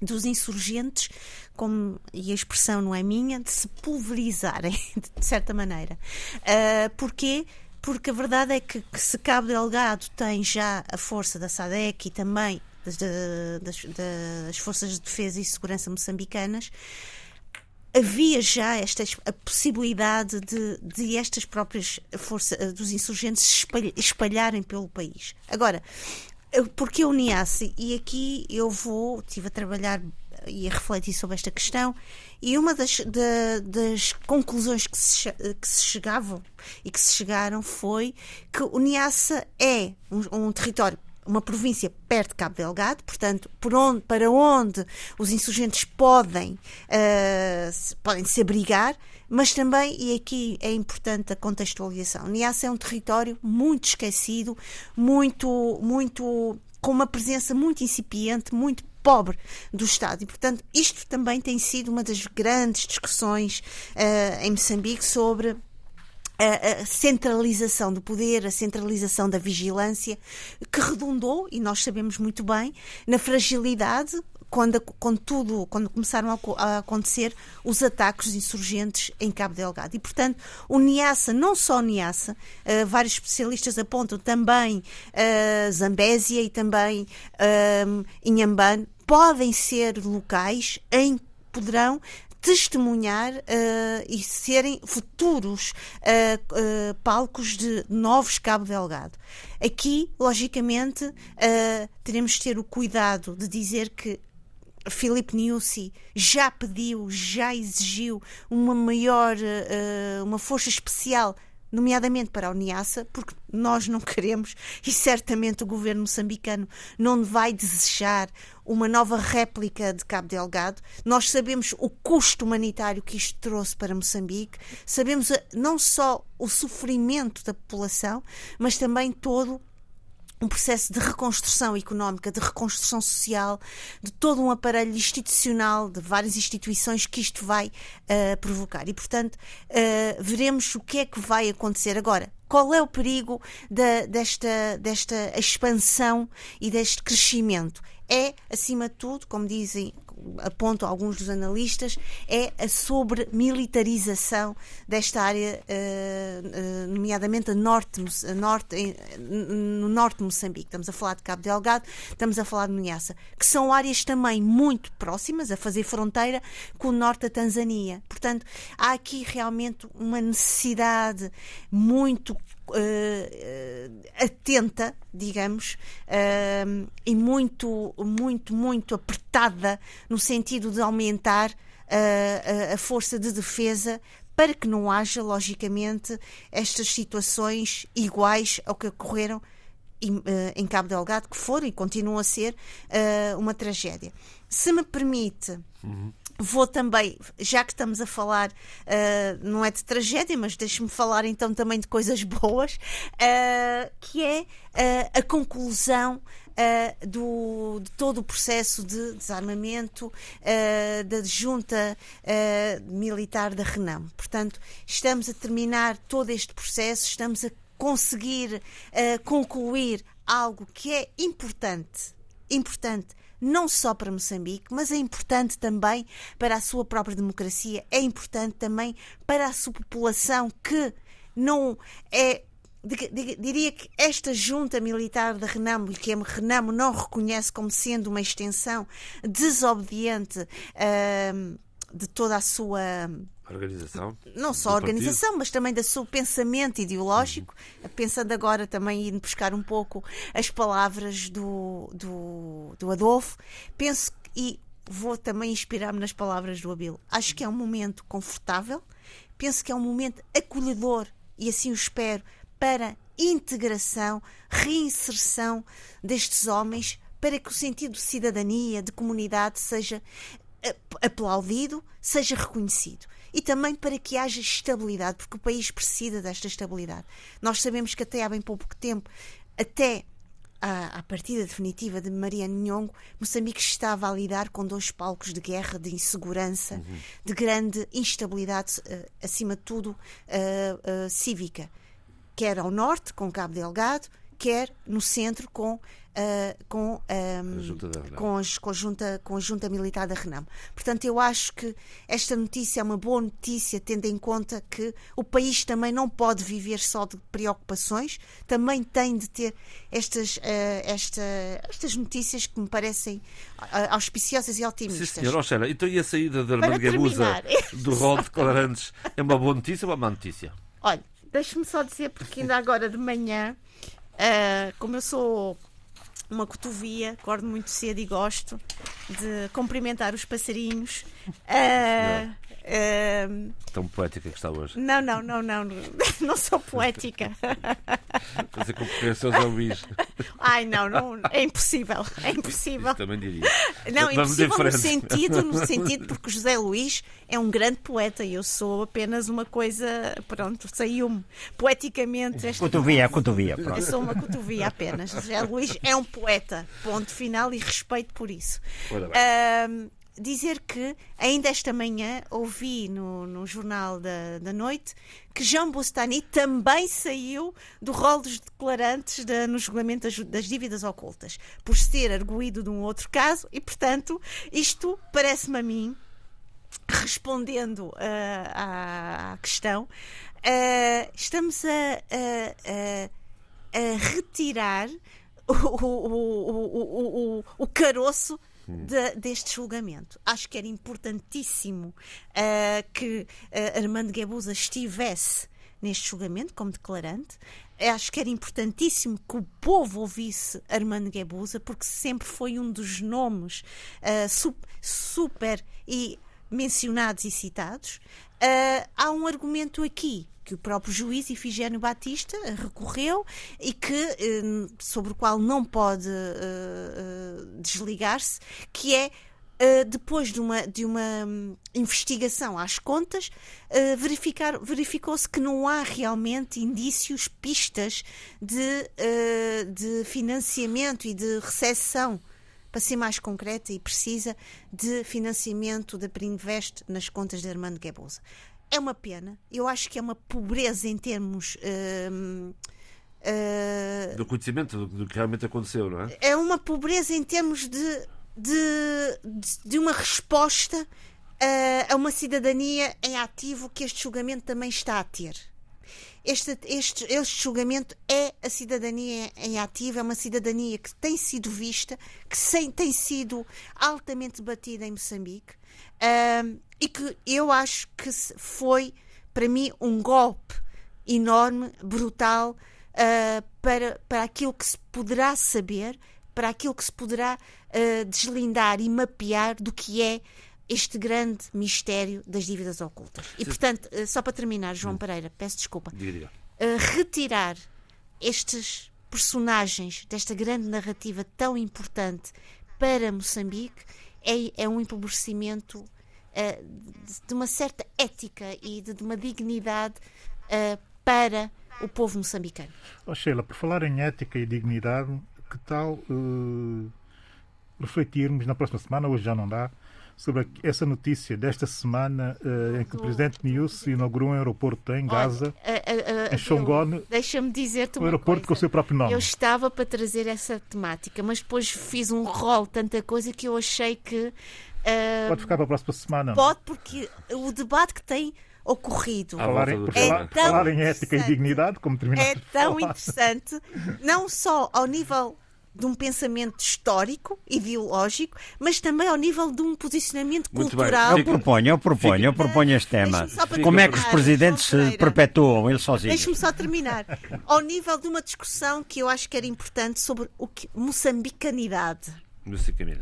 dos insurgentes, como, e a expressão não é minha, de se pulverizarem, (laughs) de certa maneira. Uh, porquê? Porque a verdade é que, que se Cabo Delgado tem já a força da SADEC e também das, das, das Forças de Defesa e Segurança moçambicanas, havia já esta, a possibilidade de, de estas próprias forças eh, dos insurgentes se espalharem pelo país. Agora, porque a Uniace, e aqui eu vou, estive a trabalhar e a refletir sobre esta questão, e uma das, de, das conclusões que se, que se chegavam e que se chegaram foi que o Niassa é um, um território uma província perto de Cabo Delgado, portanto, por onde, para onde os insurgentes podem, uh, podem se abrigar, mas também, e aqui é importante a contextualização, Niassa é um território muito esquecido, muito, muito com uma presença muito incipiente, muito pobre do Estado. E, portanto, isto também tem sido uma das grandes discussões uh, em Moçambique sobre a, centralização do poder, a centralização da vigilância, que redundou, e nós sabemos muito bem, na fragilidade quando, quando, tudo, quando começaram a, acontecer os ataques insurgentes em Cabo Delgado. E, portanto, o Niassa, não só Niassa, uh, vários especialistas apontam também uh, Zambésia e também uh, podem ser locais em poderão testemunhar uh, e serem futuros uh, uh, palcos de novos Cabo Delgado. Aqui, logicamente, teremos de ter o cuidado de dizer que Filipe Niusi já pediu, já exigiu uma maior, uma força especial nomeadamente para a Uniaça, porque nós não queremos e certamente o governo moçambicano não vai desejar uma nova réplica de Cabo Delgado. Nós sabemos o custo humanitário que isto trouxe para Moçambique, sabemos eh, não só o sofrimento da população, mas também todo um processo de reconstrução económica, de reconstrução social, de todo um aparelho institucional, de várias instituições que isto vai uh, provocar. E, portanto, uh, veremos o que é que vai acontecer. Agora, qual é o perigo desta, desta expansão e deste crescimento? É, acima de tudo, como dizem apontam alguns dos analistas, é a sobremilitarização desta área, uh, uh, nomeadamente a norte, a norte, no norte de Moçambique. Estamos a falar de Cabo Delgado, estamos a falar de Niassa, que são áreas também muito próximas, a fazer fronteira com o norte da Tanzânia. Portanto, há aqui realmente uma necessidade muito uh, atenta, digamos, uh, e muito, muito, muito apertada no sentido de aumentar a, a força de defesa para que não haja, logicamente, estas situações iguais ao que ocorreram em Cabo Delgado, que foram e continuam a ser uma tragédia. Se me permite, uhum. Vou também, já que estamos a falar, uh, não é de tragédia, mas deixe-me falar então também de coisas (laughs) boas, uh, que é uh, a conclusão uh, do, de todo o processo de desarmamento uh, da junta uh, militar da Renam. Portanto, estamos a terminar todo este processo, estamos a conseguir concluir algo que é importante, importante não só para Moçambique, mas é importante também para a sua própria democracia, é importante também para a sua população que não é diria que esta junta militar da Renamo, que a Renamo não reconhece como sendo uma extensão desobediente uh, de toda a sua organização. Não só a organização, partido. mas também do seu pensamento ideológico. Uhum. Pensando agora também em buscar um pouco as palavras do, do, do Adolfo, penso e vou também inspirar-me nas palavras do Abel. Acho que é um momento confortável, penso que é um momento acolhedor e assim o espero para integração, reinserção destes homens para que o sentido de cidadania, de comunidade seja aplaudido, seja reconhecido. E também para que haja estabilidade, porque o país precisa desta estabilidade. Nós sabemos que até há bem pouco tempo, até à, partida definitiva de Mariano Nhongo, Moçambique estava a lidar com dois palcos de guerra, de insegurança, uhum. de grande instabilidade, uh, acima de tudo, uh, uh, cívica. Quer ao norte, com Cabo Delgado, quer no centro, com uh, com, um, com, as, com, a junta, com a junta militar da Renam. Portanto, eu acho que esta notícia é uma boa notícia, tendo em conta que o país também não pode viver só de preocupações, também tem de ter estas, uh, esta, estas notícias que me parecem uh, auspiciosas e otimistas. Sim, senhor. Oxela, então e a saída da Armando Gabusa do rol de declarantes é uma boa notícia ou uma má notícia? Olha, deixe-me só dizer, porque ainda agora de manhã, uh, como eu sou uma cotovia, acordo muito cedo e gosto de cumprimentar os passarinhos. Uh, Uh, Tão poética que está hoje. Não, não, não, não. (laughs) Não sou poética. (laughs) Fazer concorrência ao Zé Luís. Ai, não, não, é impossível. É impossível. Isso também diria. Não, Vamos impossível no sentido, no (laughs) sentido porque José Luís é um grande poeta e eu sou apenas uma coisa, pronto, saiu-me poeticamente. Esta... Cotovia, cotovia. Pronto. Eu sou uma cotovia apenas. José Luís é um poeta. Ponto final e respeito por isso. Uh, dizer que ainda esta manhã ouvi no, no jornal da, da noite que Jean Bostani também saiu do rol dos declarantes de, no julgamento das, das, dívidas ocultas, por ser arguído de um outro caso e, portanto, isto parece-me a mim, respondendo uh, à, à, questão, uh, estamos a, a, a retirar o, o, o, o caroço de, deste julgamento. Acho que era importantíssimo uh, que uh, Armando Guebuza estivesse neste julgamento como declarante. Acho que era importantíssimo que o povo ouvisse Armando Guebuza, porque sempre foi um dos nomes uh, super e mencionados e citados. Há um argumento aqui que o próprio juiz Ifigênio Batista recorreu e que hum, sobre o qual não pode uh, desligar-se, que é depois de uma, de uma um, investigação às contas, verificar, verificou-se que não há realmente indícios, pistas de, de financiamento e de recessão, para ser mais concreta e precisa, de financiamento da Prininvest nas contas de Armando Guebuza. É uma pena. Eu acho que é uma pobreza em termos. Uh, uh, do conhecimento do, do, que realmente aconteceu, não é? É uma pobreza em termos de, de, de uma resposta uh, a uma cidadania em ativo que este julgamento também está a ter. Este, este, este julgamento é a cidadania em ativo, é uma cidadania que tem sido vista, que sem, tem sido altamente debatida em Moçambique. E que eu acho que foi, para mim, um golpe enorme, brutal, uh, para, para aquilo que se poderá saber, para aquilo que se poderá uh, deslindar e mapear do que é este grande mistério das dívidas ocultas. E, portanto, uh, só para terminar, João hum. Pereira, peço desculpa, retirar estes personagens desta grande narrativa tão importante para Moçambique é, é um empobrecimento uh, de uma certa ética e de, de uma dignidade uh, para o povo moçambicano. Oh Sheila, por falar em ética e dignidade, que tal uh, refletirmos na próxima semana, hoje já não dá, sobre essa notícia desta semana uh, em que o presidente Nius inaugurou um aeroporto em Gaza, Olha, em Xongone. Deixa-me dizer-te um aeroporto coisa. com o seu próprio nome. Eu estava para trazer essa temática, mas depois fiz um rol, tanta coisa que eu achei que. Uh, pode ficar para a próxima semana. Pode, porque o debate que tem ocorrido. Falar em, por é falar, falar em ética e dignidade, como terminaste É tão interessante, não só ao nível de um pensamento histórico, ideológico, mas também ao nível de um posicionamento Muito cultural. bem. Eu proponho, eu proponho, eu proponho este tema. Como é que os presidentes se perpetuam eles sozinhos? Deixe-me só terminar. Ao nível de uma discussão que eu acho que era importante sobre o que moçambicanidade.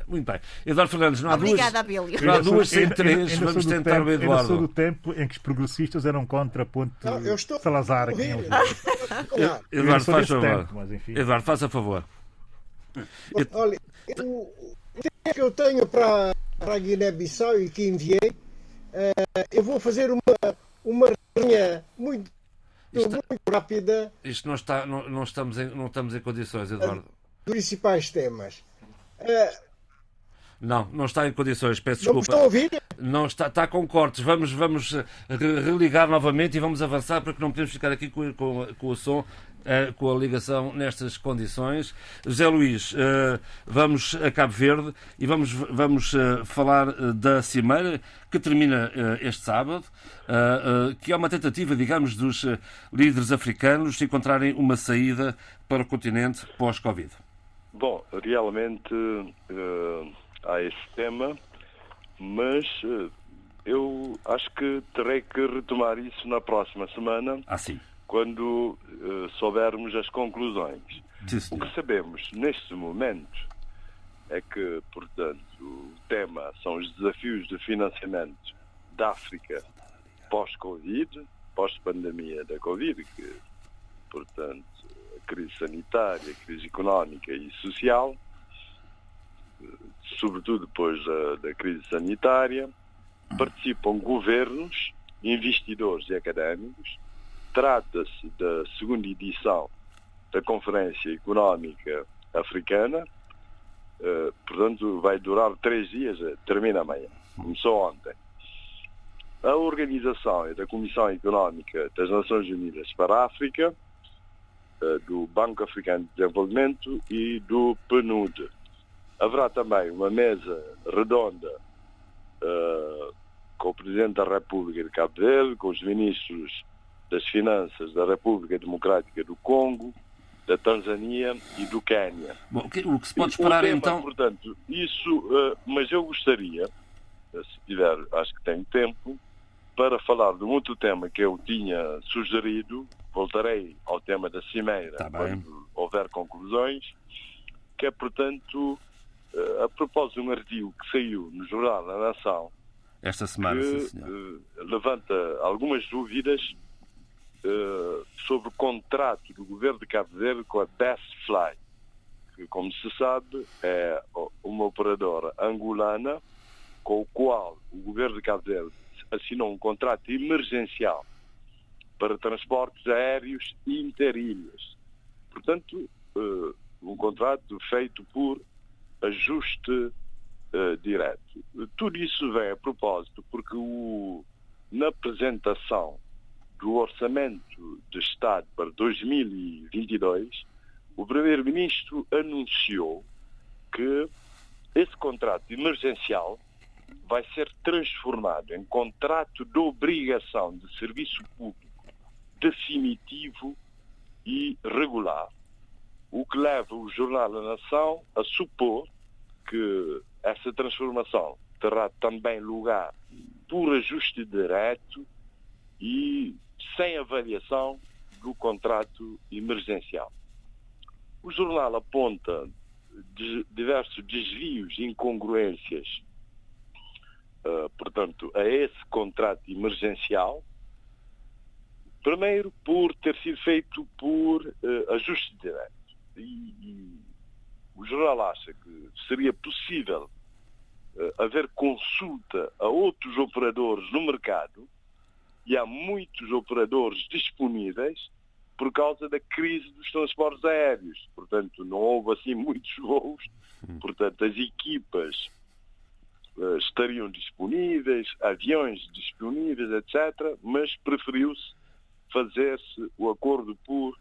Muito bem. Eduardo Fernandes, não há Obrigada, duas. Abelio. Não há duas sem três. Vamos tentar o tempo- ainda sou Eduardo. do tempo em que os progressistas eram contra Ponte Não, eu estou Salazar. Eu Eduardo, faz tempo, mas. Eduardo, faça favor. (laughs) Olha, o que eu tenho para, a Guiné-Bissau e que enviei, eh, eu vou fazer uma, uma resenha muito, Isto- muito rápida Isto não, está, não, não estamos em, não estamos em condições, Eduardo. dos principais temas. Eh, Não, não está em condições, peço não me estão a desculpa. ouvir? Não está, está com cortes. Vamos, vamos re- religar novamente e vamos avançar porque não podemos ficar aqui com, com- com o som, eh, com a ligação nestas condições. José Luís, eh, vamos a Cabo Verde e vamos, vamos eh, falar da Cimeira que termina este sábado, que é uma tentativa, digamos, dos líderes africanos de encontrarem uma saída para o continente pós-Covid. Bom, realmente há esse tema, mas eu acho que terei que retomar isso na próxima semana, Assim. Quando eh, soubermos as conclusões. Sim, O que sabemos neste momento é que, portanto, o tema são os desafios de financiamento da África pós-Covid, pós-pandemia da Covid, que, portanto, a crise sanitária, a crise económica e social, eh, sobretudo depois da, da crise sanitária, participam governos, investidores e académicos. Trata-se da segunda edição da Conferência Económica Africana. Eh, portanto, vai durar três dias, eh, termina amanhã. Começou ontem. A organização é da Comissão Económica das Nações Unidas para a África, eh, do Banco Africano de Desenvolvimento e do PNUD. Haverá também uma mesa redonda eh, com o Presidente da República de Cabo Verde, com os ministros das Finanças da República Democrática do Congo, da Tanzânia e do Quênia. Bom, o que, se pode esperar tema, então. Portanto, isso, eh, mas eu gostaria, eh, se tiver, acho que tenho tempo, para falar de um outro tema que eu tinha sugerido, voltarei ao tema da Cimeira Tá quando houver conclusões, que é, portanto, eh, a propósito de um artigo que saiu no Jornal da Nação, Esta semana, sim, que eh, levanta algumas dúvidas eh, sobre o contrato do governo de Cabo Verde com a Best Fly, que, como se sabe, é uma operadora angolana com o qual o governo de Cabo Verde assinou um contrato emergencial para transportes aéreos interilhas. Portanto, eh, um contrato feito por ajuste eh, direto. Tudo isso vem a propósito porque o, na apresentação do Orçamento de Estado para 2022, o Primeiro-Ministro anunciou que esse contrato emergencial vai ser transformado em contrato de obrigação de serviço público definitivo e regular, o que leva o Jornal da Nação a supor que essa transformação terá também lugar por ajuste direto e sem avaliação do contrato emergencial. O jornal aponta diversos desvios incongruências, eh, portanto, a esse contrato emergencial. Primeiro, por ter sido feito por eh, ajuste direto. E, e o jornal acha que seria possível eh, haver consulta a outros operadores no mercado e há muitos operadores disponíveis por causa da crise dos transportes aéreos. Portanto, não houve assim muitos voos. Portanto, as equipas uh, estariam disponíveis, aviões disponíveis, etc. Mas preferiu-se fazer-se o acordo por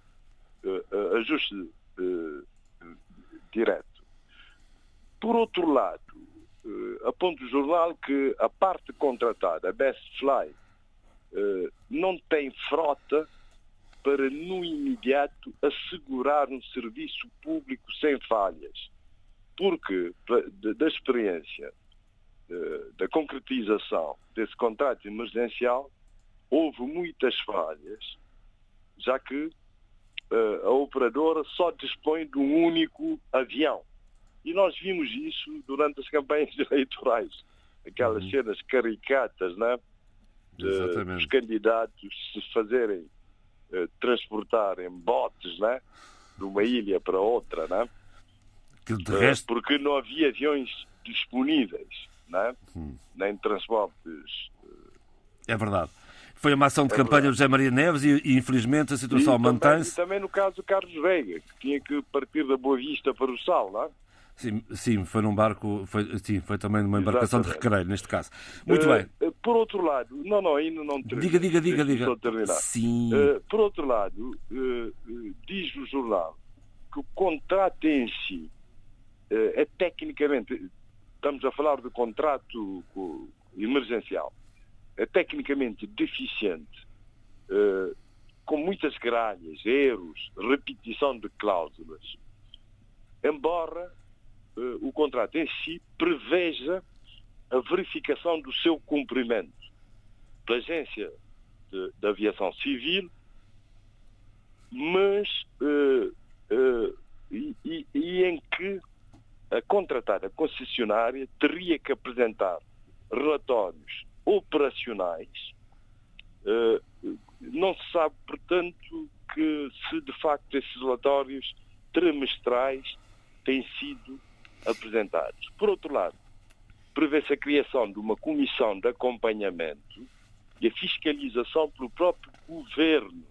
uh, ajuste direto. Por outro lado, aponta o jornal que a parte contratada, a Best Fly, não tem frota para, no imediato, assegurar um serviço público sem falhas. Porque, da experiência da concretização desse contrato emergencial, houve muitas falhas, já que a operadora só dispõe de um único avião. E nós vimos isso durante as (laughs) campanhas eleitorais. Aquelas uhum. cenas caricatas, né? De, os candidatos se fazerem eh, transportar em botes, né? De uma ilha para outra, né? Que de resto... Porque não havia aviões disponíveis, né? Hum. Nem transportes. É verdade. Foi uma ação de é campanha do José Maria Neves e, e infelizmente a situação mantém-se. Também no caso do Carlos Veiga, que tinha que partir da Boa Vista para o Sal, não é? Sim, sim, foi num barco, foi, sim, foi também numa embarcação Exatamente. de recreio, neste caso. Muito uh, bem. Eh, por outro lado, não, não, ainda não termino. Diga, diga, diga, diga. Terminar. Sim. Uh, por outro lado, uh, diz o jornal que o contrato em si é tecnicamente, estamos a falar de contrato emergencial, é tecnicamente deficiente, com muitas gralhas, erros, repetição de cláusulas. Embora o contrato em si preveja a verificação do seu cumprimento pela Agência de, de Aviação Civil, mas uh, uh, e, e, e, em que a contratada concessionária teria que apresentar relatórios operacionais. não se sabe, portanto, que se de facto esses relatórios trimestrais têm sido apresentados. Por outro lado, prevê-se a criação de uma comissão de acompanhamento e a fiscalização pelo próprio governo,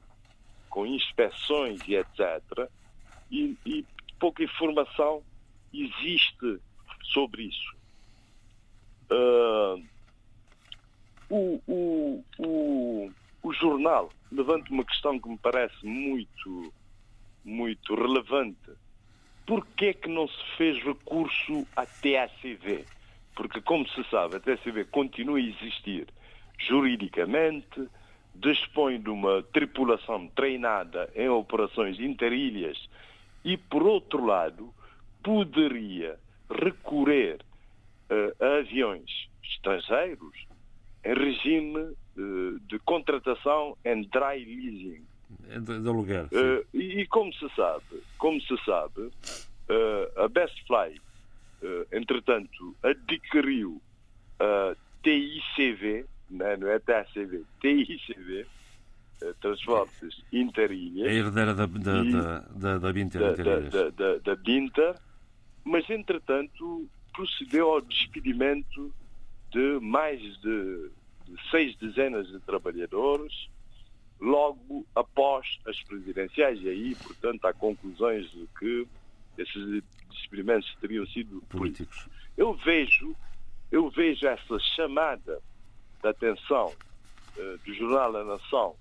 com inspeções e etc. E, e pouca informação existe sobre isso. Uh, o, o, o, o, jornal levanta uma questão que me parece muito, muito relevante por que que não se fez recurso à TACV? Porque, como se sabe, a TACV continua a existir juridicamente, dispõe de uma tripulação treinada em operações interilhas e, por outro lado, poderia recorrer uh, a aviões estrangeiros em regime uh, de contratação em dry leasing de aluguer. Uh, e, e, como se sabe, como se sabe, uh, a Best Fly, uh, entretanto, adquiriu a TICV, né, não é TACV, TICV, Transportes Interilhas. A herdeira da, da, da, da, da Binter. Da, da, da, Binter, mas entretanto procedeu ao despedimento de mais de, de seis dezenas de trabalhadores logo após as presidenciais. E aí, portanto, há conclusões de que esses experimentos teriam sido políticos. políticos. Eu vejo, eu vejo essa chamada de atenção uh, do Jornal da Nação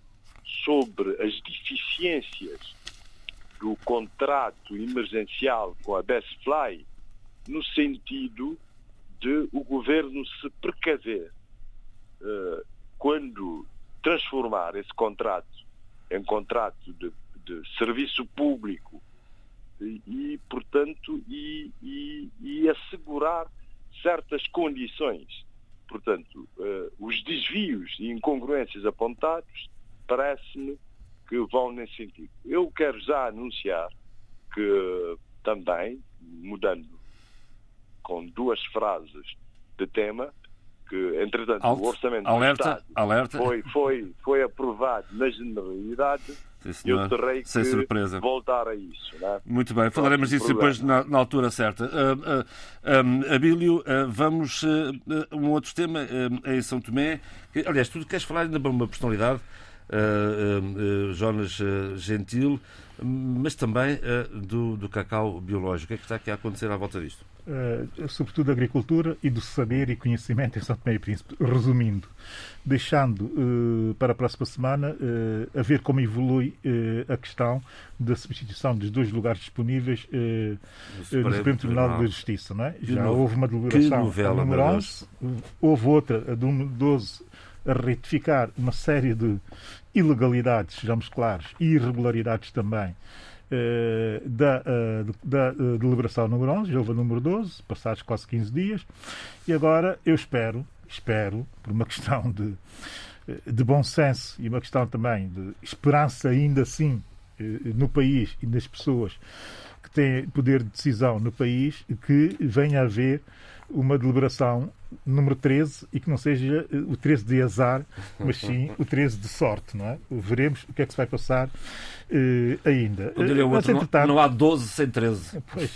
sobre as deficiências do contrato emergencial com a Best Fly no sentido de o governo se precaver uh, quando transformar esse contrato em contrato de, de serviço público e, portanto, e, e, e, assegurar certas condições. Portanto, uh, os desvios e incongruências apontados parece-me que vão nesse sentido. Eu quero já anunciar que também, mudando com duas frases de tema, que, entretanto, Alt, o Orçamento alerta, do Estado alerta. Foi, foi, foi aprovado na generalidade. Sim, eu terei Sem que surpresa. voltar a isso. É? Muito bem, falaremos disso depois na, na, altura certa. Uh, uh, um, Abílio, uh, vamos uh, um outro tema em São Tomé. Aliás, tu queres falar ainda para uma personalidade Jonas Gentil, mas também do, do cacau biológico. O que é que está aqui a acontecer à volta disto? Uh, sobretudo da agricultura e do saber e conhecimento em São Tomé e Príncipe. Resumindo, deixando uh, para a próxima semana uh, a ver como evolui a questão da substituição dos dois lugares disponíveis no Supremo, Tribunal de Justiça. Não é? Já no... houve uma deliberação a número 11, houve outra, a número 12, a retificar uma série de ilegalidades, sejamos claros, e irregularidades também eh, da, eh, da, eh, deliberação número 11, já houve a número 12, passados quase 15 dias, e agora eu espero, espero, por uma (laughs) questão de, de bom senso e uma questão também de esperança ainda assim no país e nas pessoas que têm poder de decisão no país, que venha a haver uma deliberação número 13 e que não seja eh, o 13 de azar, mas sim o 13 de sorte, não é? Veremos o que é que se vai passar uh, ainda. Eu diria o outro, entretanto... não, (laughs) (laughs) não, há 12 sem 13. Pois.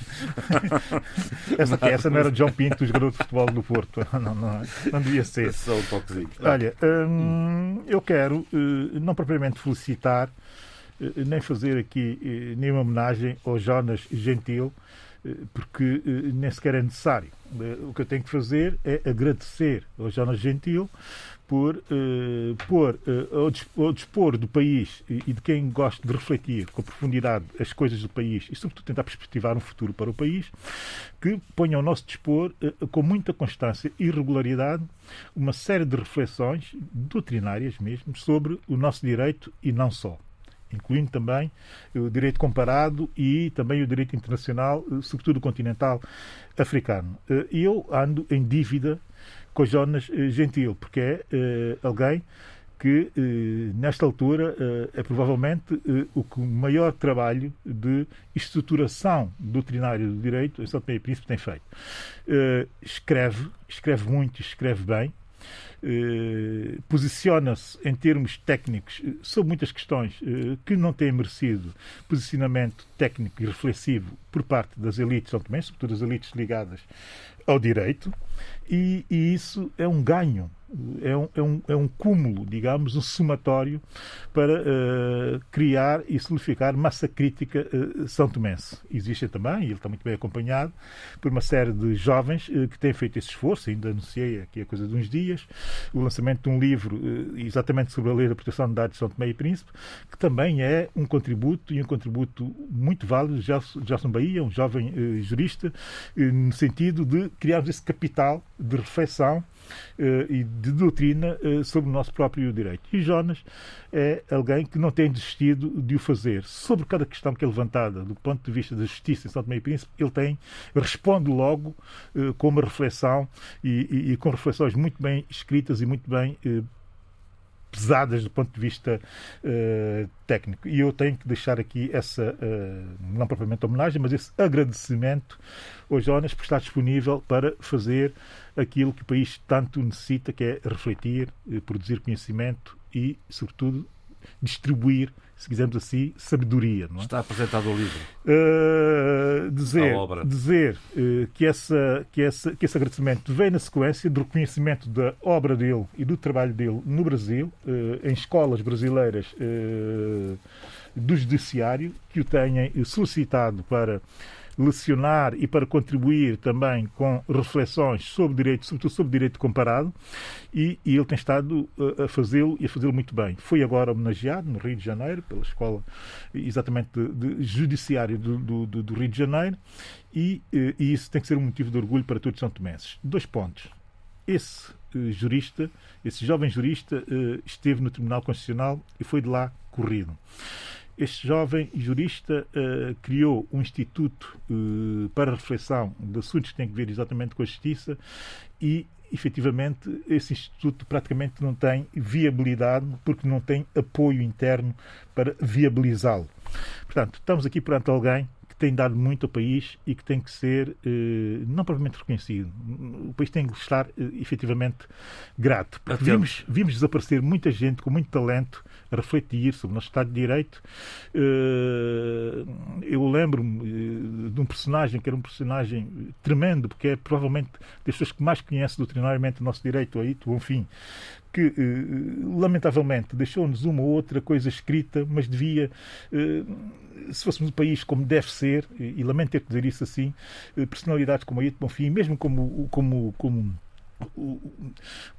essa, essa não era João Pinto, o jogador de futebol do Porto. (laughs) Não, não, não devia ser. Só um toquezinho. Olha, hum, eu quero uh, não propriamente felicitar, nem fazer aqui nenhuma homenagem ao Jonas Gentil, porque nem sequer é necessário. O que eu tenho que fazer é agradecer ao Jonas Gentil por pôr ao, dispor do país e de quem gosta de refletir com profundidade as coisas do país e, sobretudo, tentar perspectivar um futuro para o país, que ponha ao nosso dispor, com muita constância e regularidade, uma série de reflexões doutrinárias mesmo sobre o nosso direito e não só incluindo também o direito comparado e também o direito internacional, eh, sobretudo continental africano. Eh, eu ando em dívida com Jonas eh, Gentil, porque é alguém que, nesta altura, é provavelmente o maior trabalho de estruturação doutrinária do direito em São Tomé e Príncipe tem feito. Escreve, escreve muito, escreve bem, eh, posiciona-se em termos técnicos eh, sobre muitas questões eh, que não têm merecido posicionamento técnico e reflexivo por parte das elites, também, sobretudo as elites ligadas ao direito, e, e isso é um ganho é um, é um, é um cúmulo, digamos, um somatório para uh, criar e solidificar massa crítica uh, são tomense. Existe também, e ele está muito bem acompanhado, por uma série de jovens uh, que têm feito esse esforço, ainda anunciei aqui a coisa de uns dias, o lançamento de um livro exatamente sobre a lei da proteção de dados de São Tomé e Príncipe, que também é um contributo, e um contributo muito válido, de Gelson Bahia, um jovem jurista, no sentido de criarmos esse capital de reflexão uh, e de doutrina uh, sobre o nosso próprio direito. E Jonas é alguém que não tem desistido de o fazer. Sobre cada questão que é levantada do ponto de vista da justiça em São Tomé e Príncipe, ele tem, responde logo uh, com uma reflexão e, e, e, com reflexões muito bem escritas e muito bem pesadas do ponto de vista uh, técnico. E eu tenho que deixar aqui essa, uh, não propriamente homenagem, mas esse agradecimento ao Jonas por estar disponível para fazer aquilo que o país tanto necessita, que é refletir, uh, produzir conhecimento e, sobretudo, distribuir se quisermos assim, sabedoria. É? Está apresentado o livro. Uh, dizer dizer uh, que, essa, que, essa, que esse agradecimento vem na sequência do reconhecimento da obra dele e do trabalho dele no Brasil, uh, em escolas brasileiras do Judiciário, que o tenham solicitado para lecionar e para contribuir também com reflexões sobre direito, sobretudo sobre direito comparado, e, e ele tem estado a, a fazê-lo e a fazê-lo muito bem. Foi agora homenageado no Rio de Janeiro, pela Escola exatamente de, de Judiciário do, do, do, Rio de Janeiro, e, e, isso tem que ser um motivo de orgulho para todos os São. Dois pontos. Esse uh, jurista, esse jovem jurista, esteve no Tribunal Constitucional e foi de lá corrido este jovem jurista uh, criou um instituto uh, para reflexão de assuntos que têm a ver exatamente com a justiça e efetivamente esse instituto praticamente não tem viabilidade porque não tem apoio interno para viabilizá-lo. Portanto, estamos aqui perante alguém que tem dado muito ao país e que tem que ser eh, não propriamente reconhecido. O país tem que estar eh, efetivamente grato. Porque vimos, vimos desaparecer muita gente com muito talento a refletir sobre o nosso Estado de Direito. Eh, eu lembro-me eh, de um personagem que era um personagem tremendo, porque é provavelmente das pessoas que mais conhece doutrinariamente o nosso direito, aí, Bonfim, que, lamentavelmente, deixou-nos uma ou outra coisa escrita, mas devia se fôssemos um país como deve ser, e, lamento ter que dizer isso assim, personalidades como a Ito Bonfim, mesmo como, como, como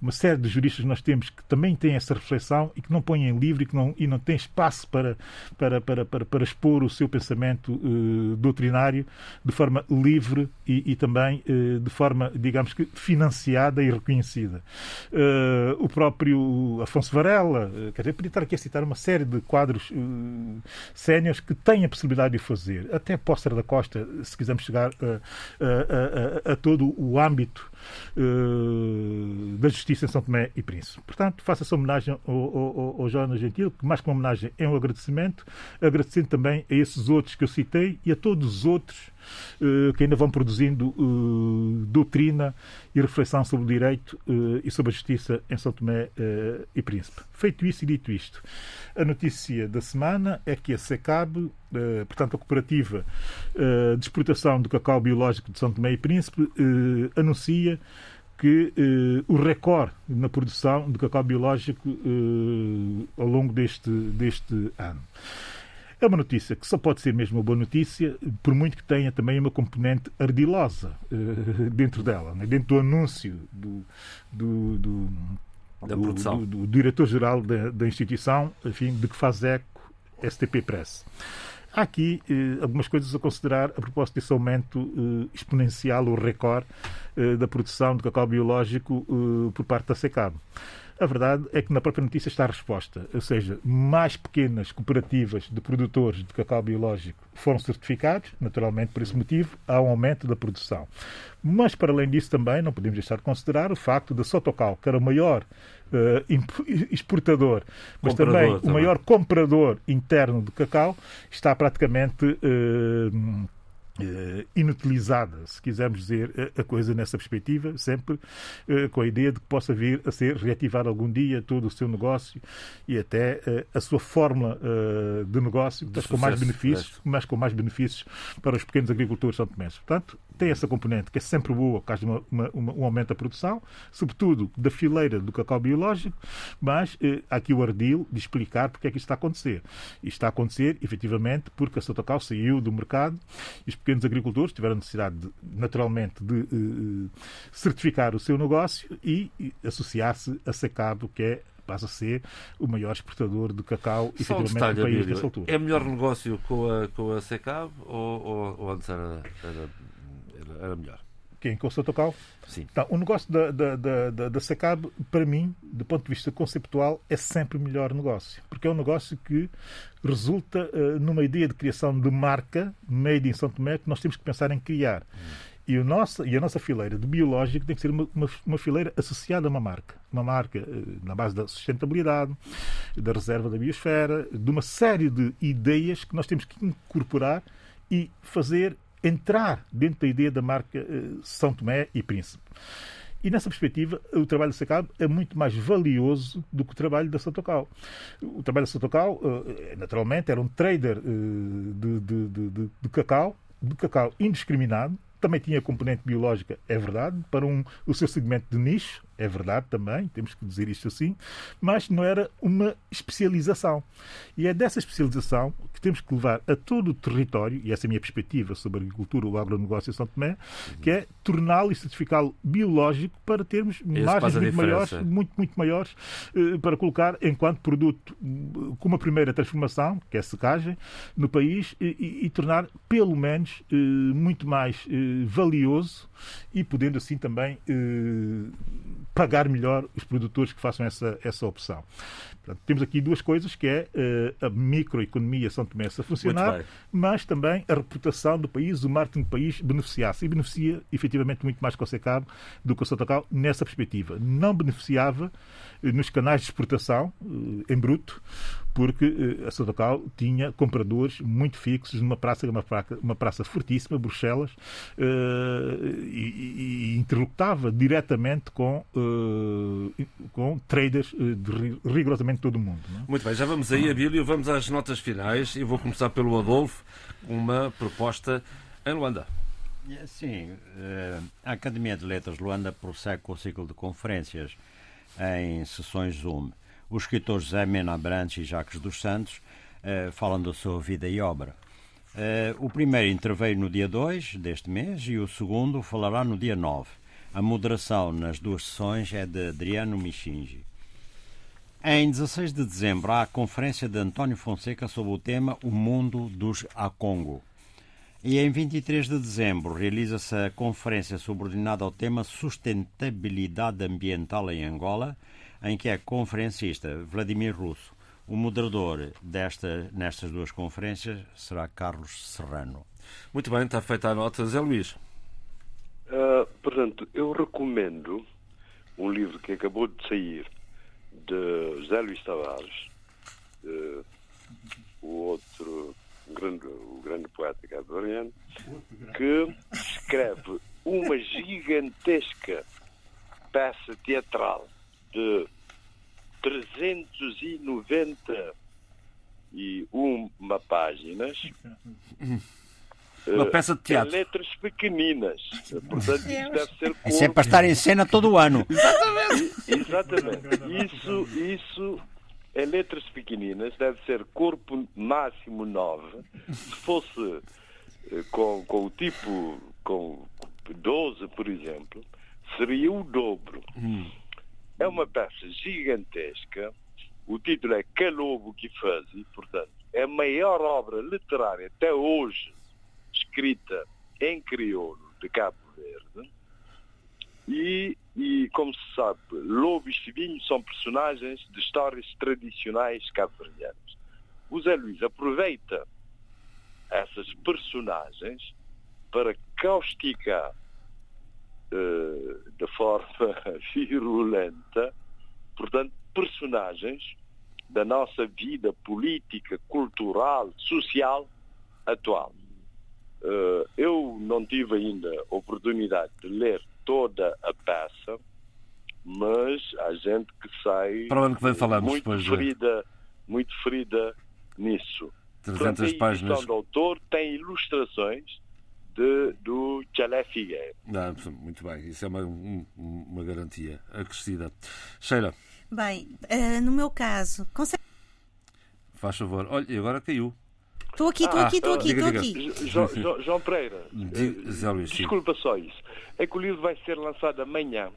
uma série de juristas nós temos que também têm essa reflexão e que não põem em livro e que não, e não têm espaço para, para, para, para, para expor o seu pensamento uh, doutrinário de forma livre e, e também uh, de forma, digamos que, financiada e reconhecida. Uh, o próprio Afonso Varela, quer dizer, podia estar aqui a citar uma série de quadros uh, séniores que têm a possibilidade de o fazer. Até Póster da Costa, se quisermos chegar a, a todo o âmbito uh, da Justiça em São Tomé e Príncipe. Portanto, faça-se homenagem ao, ao, ao Jonas Gentil, que mais que uma homenagem é um agradecimento, agradecendo também a esses outros que eu citei e a todos os outros uh, que ainda vão produzindo uh, doutrina e reflexão sobre o direito e sobre a justiça em São Tomé e Príncipe. Feito isso e dito isto, a notícia da semana é que a SECAB, portanto a Cooperativa de Exportação do Cacau Biológico de São Tomé e Príncipe, anuncia que eh, o recorde na produção de cacau biológico eh, ao longo deste, deste ano. É uma notícia que só pode ser mesmo uma boa notícia, por muito que tenha também uma componente ardilosa eh, dentro dela, né? dentro do anúncio do, do, do, do, diretor-geral da, da, instituição, enfim, de que faz eco STP Press. Há aqui eh, algumas coisas a considerar a propósito desse aumento eh, exponencial, o recorde, eh, da produção de cacau biológico eh, por parte da SECAB. A verdade é que na própria notícia está a resposta, ou seja, mais pequenas cooperativas de produtores de cacau biológico foram certificados, naturalmente por esse motivo, há um aumento da produção. Mas, para além disso, também não podemos deixar de considerar o facto da Sotocal, que era o maior exportador, mas também, também, o maior comprador interno de cacau, está praticamente. Uh, Uh, inutilizada, se quisermos dizer a coisa nessa perspectiva, sempre com a ideia de que possa vir a ser reativado algum dia todo o seu negócio e até a sua fórmula de negócio, mas com mais benefícios, mas com mais benefícios para os pequenos agricultores são tomenses. Portanto, tem essa componente que é sempre boa, por causa de uma, uma, um aumento da produção, sobretudo da fileira do cacau biológico, mas eh, há aqui o ardil de explicar porque é que isto está a acontecer. Isto está a acontecer, efetivamente, porque a Sotocau saiu do mercado e os pequenos agricultores tiveram necessidade, de, naturalmente, de eh, certificar o seu negócio e, e associar-se a Secabo, que é passa a ser o maior exportador de cacau efetivamente um detalhe, no país nessa altura. É melhor negócio com a, com a Secab ou, ou, ou antes era, era era melhor. Quem? Com o Sotocal? Sim. Então, o negócio da, da, da, da, da SACAB, para mim, do ponto de vista conceptual, é sempre o melhor negócio. Porque é um negócio que resulta uh, numa ideia de criação de marca made in São Tomé que nós temos que pensar em criar. Hum. E, o nosso, e a nossa fileira de biológico tem que ser uma, uma, uma fileira associada a uma marca. Uma marca uh, na base da sustentabilidade, da reserva da biosfera, de uma série de ideias que nós temos que incorporar e fazer entrar dentro da ideia da marca uh, São Tomé e Príncipe. E nessa perspectiva, o trabalho da SACAB é muito mais valioso do que o trabalho da Sotocal. O trabalho da Sotocal, uh, naturalmente, era um trader uh, de, de, de, de, cacau, de cacau indiscriminado, também tinha componente biológica, é verdade, para um, o seu segmento de nicho, é verdade também, temos que dizer isto assim, mas não era uma especialização. E é dessa especialização que temos que levar a todo o território, e essa é a minha perspectiva sobre a agricultura, o agronegócio em São Tomé, que é torná-lo e certificá-lo biológico para termos margens muito maiores, muito, muito maiores, eh, para colocar enquanto produto com uma primeira transformação, que é a secagem, no país e, e, tornar pelo menos eh, muito mais eh, valioso e podendo assim também pagar melhor os produtores que façam essa, essa opção. Portanto, temos aqui duas coisas, que é uh, a microeconomia São Tomé a funcionar, mas também a reputação do país, o marketing do país beneficiasse. E beneficia, efetivamente, muito mais com o Secab do que o Sotocal nessa perspectiva. Não beneficiava uh, nos canais de exportação, uh, em bruto, porque a Sotocal tinha compradores muito fixos numa praça, uma praça, uma praça fortíssima, Bruxelas, e, e, interlocutava diretamente com, com traders de rigorosamente todo o mundo. Não? É? Muito bem, já vamos aí, Abílio, vamos às notas finais. Eu vou começar pelo Adolfo, com uma proposta em Luanda. Sim, eh, a Academia de Letras de Luanda prossegue com o ciclo de conferências em sessões Zoom. Os escritores José Mena Abrantes e Jacques dos Santos uh, falam da sua vida e obra. Uh, o primeiro interveio no dia 2 deste mês e o segundo falará no dia 9. A moderação nas duas sessões é de Adriano Michingi. Em 16 de dezembro há a conferência de António Fonseca sobre o tema O Mundo dos Acongo. E em 23 de dezembro realiza-se a conferência subordinada ao tema Sustentabilidade Ambiental em Angola, em que é conferencista Vladimir Russo. O moderador desta, nestas duas conferências será Carlos Serrano. Muito bem, está feita a nota. Zé Luís. Uh, portanto, eu recomendo um livro que acabou de sair de José Luís Tavares, uh, o outro grande, o grande poeta cabo que escreve uma gigantesca peça teatral de 391 páginas. (laughs) Uma eh, peça de teatro. Em letras pequeninas. Portanto, isto deve ser. Corpo... Isso é para estar em cena todo o ano. (laughs) Exatamente. Exatamente. Isso, isso em letras pequeninas deve ser corpo máximo 9. Se fosse eh, com, com o tipo com 12, por exemplo, seria o dobro. Hum. É uma peça gigantesca. O título é Calobo que faz, e, portanto, é a maior obra literária até hoje escrita em crioulo de Cabo Verde. E, e, como se sabe, Lobo e Chivinho são personagens de histórias tradicionais cabo-verdianas. O Zé Luís aproveita essas personagens para causticar de forma (laughs) virulenta, portanto, personagens da nossa vida política, cultural, social atual. Uh, eu não tive ainda oportunidade de ler toda a peça, mas há gente que sai Para onde que vem falamos muito ferida, de... muito ferida nisso. 300 Portanto, a páginas. do autor tem ilustrações de, do Chalé Figueiredo. Não, muito bem, isso é uma, uma garantia acrescida. Sheila. Bem, uh, no meu caso, consegue. Faz favor. Olha, e agora caiu. Estou aqui, estou ah, aqui, estou aqui, estou aqui. João, João, João Pereira, (laughs) Luís, desculpa só isso. É que o livro vai ser lançado amanhã,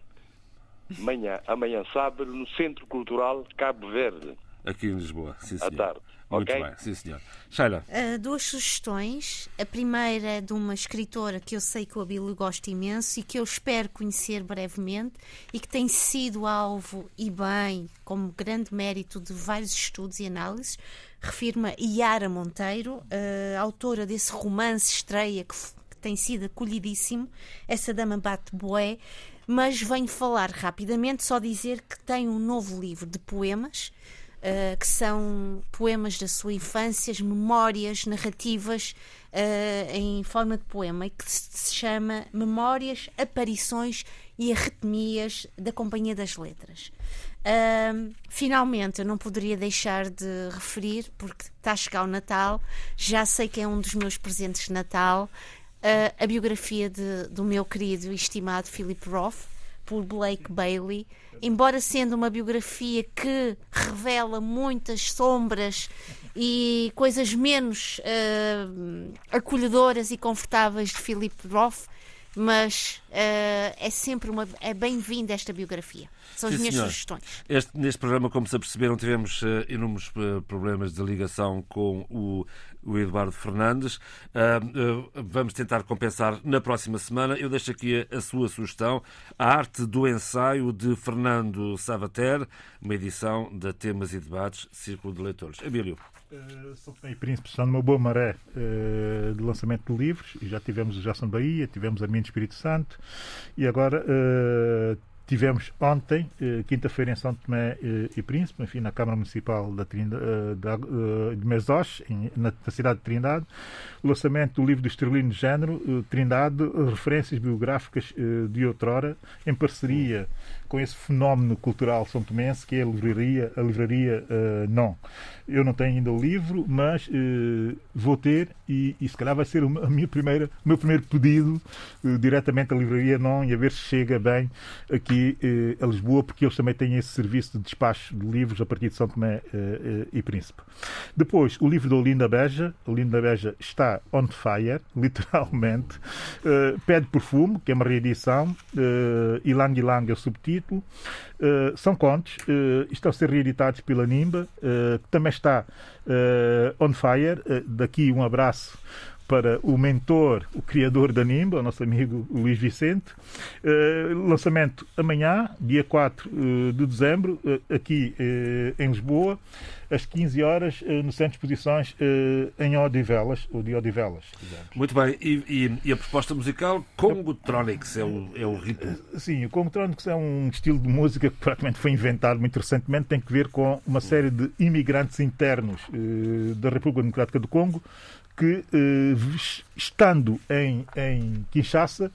amanhã, amanhã sábado, no Centro Cultural Cabo Verde. Aqui em Lisboa, sim, senhor. À tarde. Muito okay? bem, sim, senhor. Sheila. Uh, duas sugestões. A primeira é de uma escritora que eu sei que o Abílio gosta imenso e que eu espero conhecer brevemente e que tem sido alvo, e bem, como grande mérito de vários estudos e análises. Refirma Iara Monteiro, uh, autora desse romance estreia que, que tem sido acolhidíssimo. Essa dama bate boé mas venho falar rapidamente, só dizer que tem um novo livro de poemas uh, que são poemas da sua infância, memórias narrativas uh, em forma de poema e que se chama Memórias, Aparições e Arritmias da Companhia das Letras. Uh, finalmente, eu não poderia deixar de referir, porque está a chegar o Natal, já sei que é um dos meus presentes de Natal, uh, a biografia de, do meu querido e estimado Philip Roth, por Blake Bailey, embora sendo uma biografia que revela muitas sombras e coisas menos uh, acolhedoras e confortáveis de Philip Roth, mas uh, é sempre uma é bem-vinda esta biografia. São Sim, as minhas sugestões. Este, neste programa, como se aperceberam, tivemos uh, inúmeros problemas de ligação com o, o Eduardo Fernandes. vamos tentar compensar na próxima semana. Eu deixo aqui a, sua sugestão: A Arte do Ensaio de Fernando Savater, uma edição da Temas e Debates Círculo de Leitores. Abílio. Uh, São Tomé e Príncipe estão numa boa maré uh, de lançamento de livros. E já tivemos o Jason Bahia, tivemos a Minha Espírito Santo e agora uh, tivemos ontem, quinta-feira, em São Tomé e Príncipe, enfim, na Câmara Municipal da Trindade, de Mesós, na, na, cidade de Trindade, o lançamento do livro do Estrelino de Género, Trindade, referências biográficas de outrora, em parceria com esse fenómeno cultural são tomense que é a livraria, a livraria uh, não. Eu não tenho ainda o livro, mas uh, vou ter e, e, se calhar vai ser a minha primeira, o meu primeiro pedido uh, diretamente à livraria não e a ver se chega bem aqui a Lisboa, porque eles também têm esse serviço de despacho de livros a partir de São Tomé e Príncipe. Depois, o livro da Olinda Beja. Olinda Beja está on fire, (laughs) literalmente. Pede Perfume, que é uma reedição. Ilang Ilang é o subtítulo. Uh, são contos, uh, estão a ser reeditados pela Nimba, uh, que também está on fire. daqui um abraço para o mentor, o criador da Nimba, o nosso amigo Luís Vicente. Uh, lançamento amanhã, dia 4 uh, de dezembro, uh, aqui em Lisboa, às 15 horas, no Centro de Exposições em Odivelas, ou de Odivelas. Muito bem, e, e, e, a proposta musical Congotronics é o, é o ritmo? Sim, o Congotronics é um estilo de música que praticamente foi inventado muito recentemente, tem que ver com uma série de imigrantes internos da República Democrática do Congo, que, eh, estando em, em Kinshasa,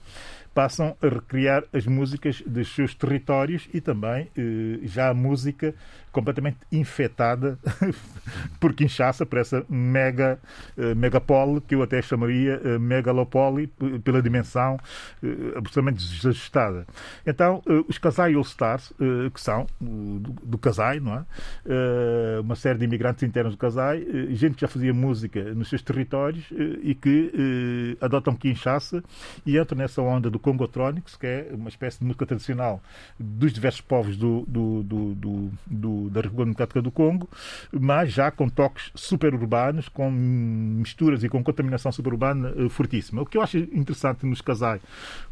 passam a recriar as músicas dos seus territórios e também eh, já a música completamente infectada (laughs) por Kinshasa, por essa mega, uh, megapole, que eu até chamaria uh, megalopole, pela dimensão uh, absolutamente desajustada. Então, os Casai All Stars, que são do, Casai, não é? uma série de imigrantes internos do Casai, gente que já fazia música nos seus territórios e que adotam Kinshasa e entram nessa onda do Congotronics, que é uma espécie de música tradicional dos diversos povos do, do, do, do da República Democrática do Congo, mas já com toques superurbanos, com misturas e com contaminação suburbana uh, fortíssima. O que eu acho interessante nos casais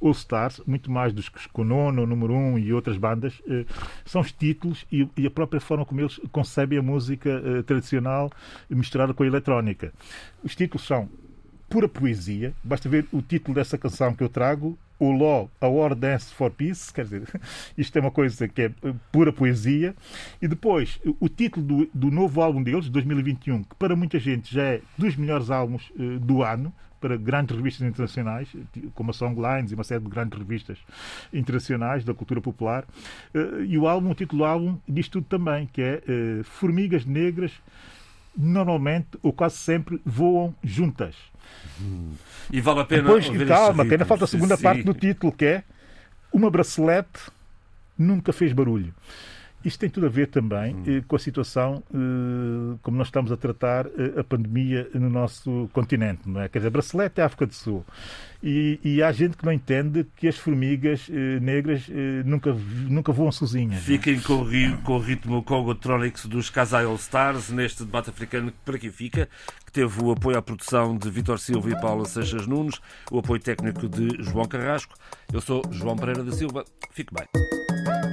All Stars, muito mais dos que Konono, Número 1 um, e outras bandas, uh, são os títulos e, e, a própria forma como eles concebem a música uh, tradicional misturada com a eletrónica. Os títulos são pura poesia. Basta ver o título dessa canção que eu trago, o Law, a War Dance for Peace, quer dizer, (laughs) isto é uma coisa que é pura poesia. E depois, o título do, do novo álbum deles, 2021, que para muita gente já é dos melhores álbuns uh, do ano, para grandes revistas internacionais, como a Songlines e uma série de grandes revistas internacionais da cultura popular. Uh, e o álbum, o título do álbum, diz tudo também, que é uh, Formigas Negras normalmente ou quase sempre voam juntas. E vale a pena. Depois, e calma, ainda falta a segunda sim. parte do título que é Uma bracelete nunca fez barulho. Isto tem tudo a ver também hum. Eh, com a situação eh, como nós estamos a tratar eh, a pandemia no nosso continente, não é? Quer dizer, Bracelete é a África do Sul. E, e, há gente que não entende que as formigas negras nunca, nunca voam sozinhas. É? Fiquem com o, ritmo, com o ritmo Congotronics dos Casai All Stars neste debate africano que para quem fica, que teve o apoio à produção de Vitor Silva e Paula Seixas Nunes, o apoio técnico de João Carrasco. Eu sou João Pereira da Silva. Fique bem.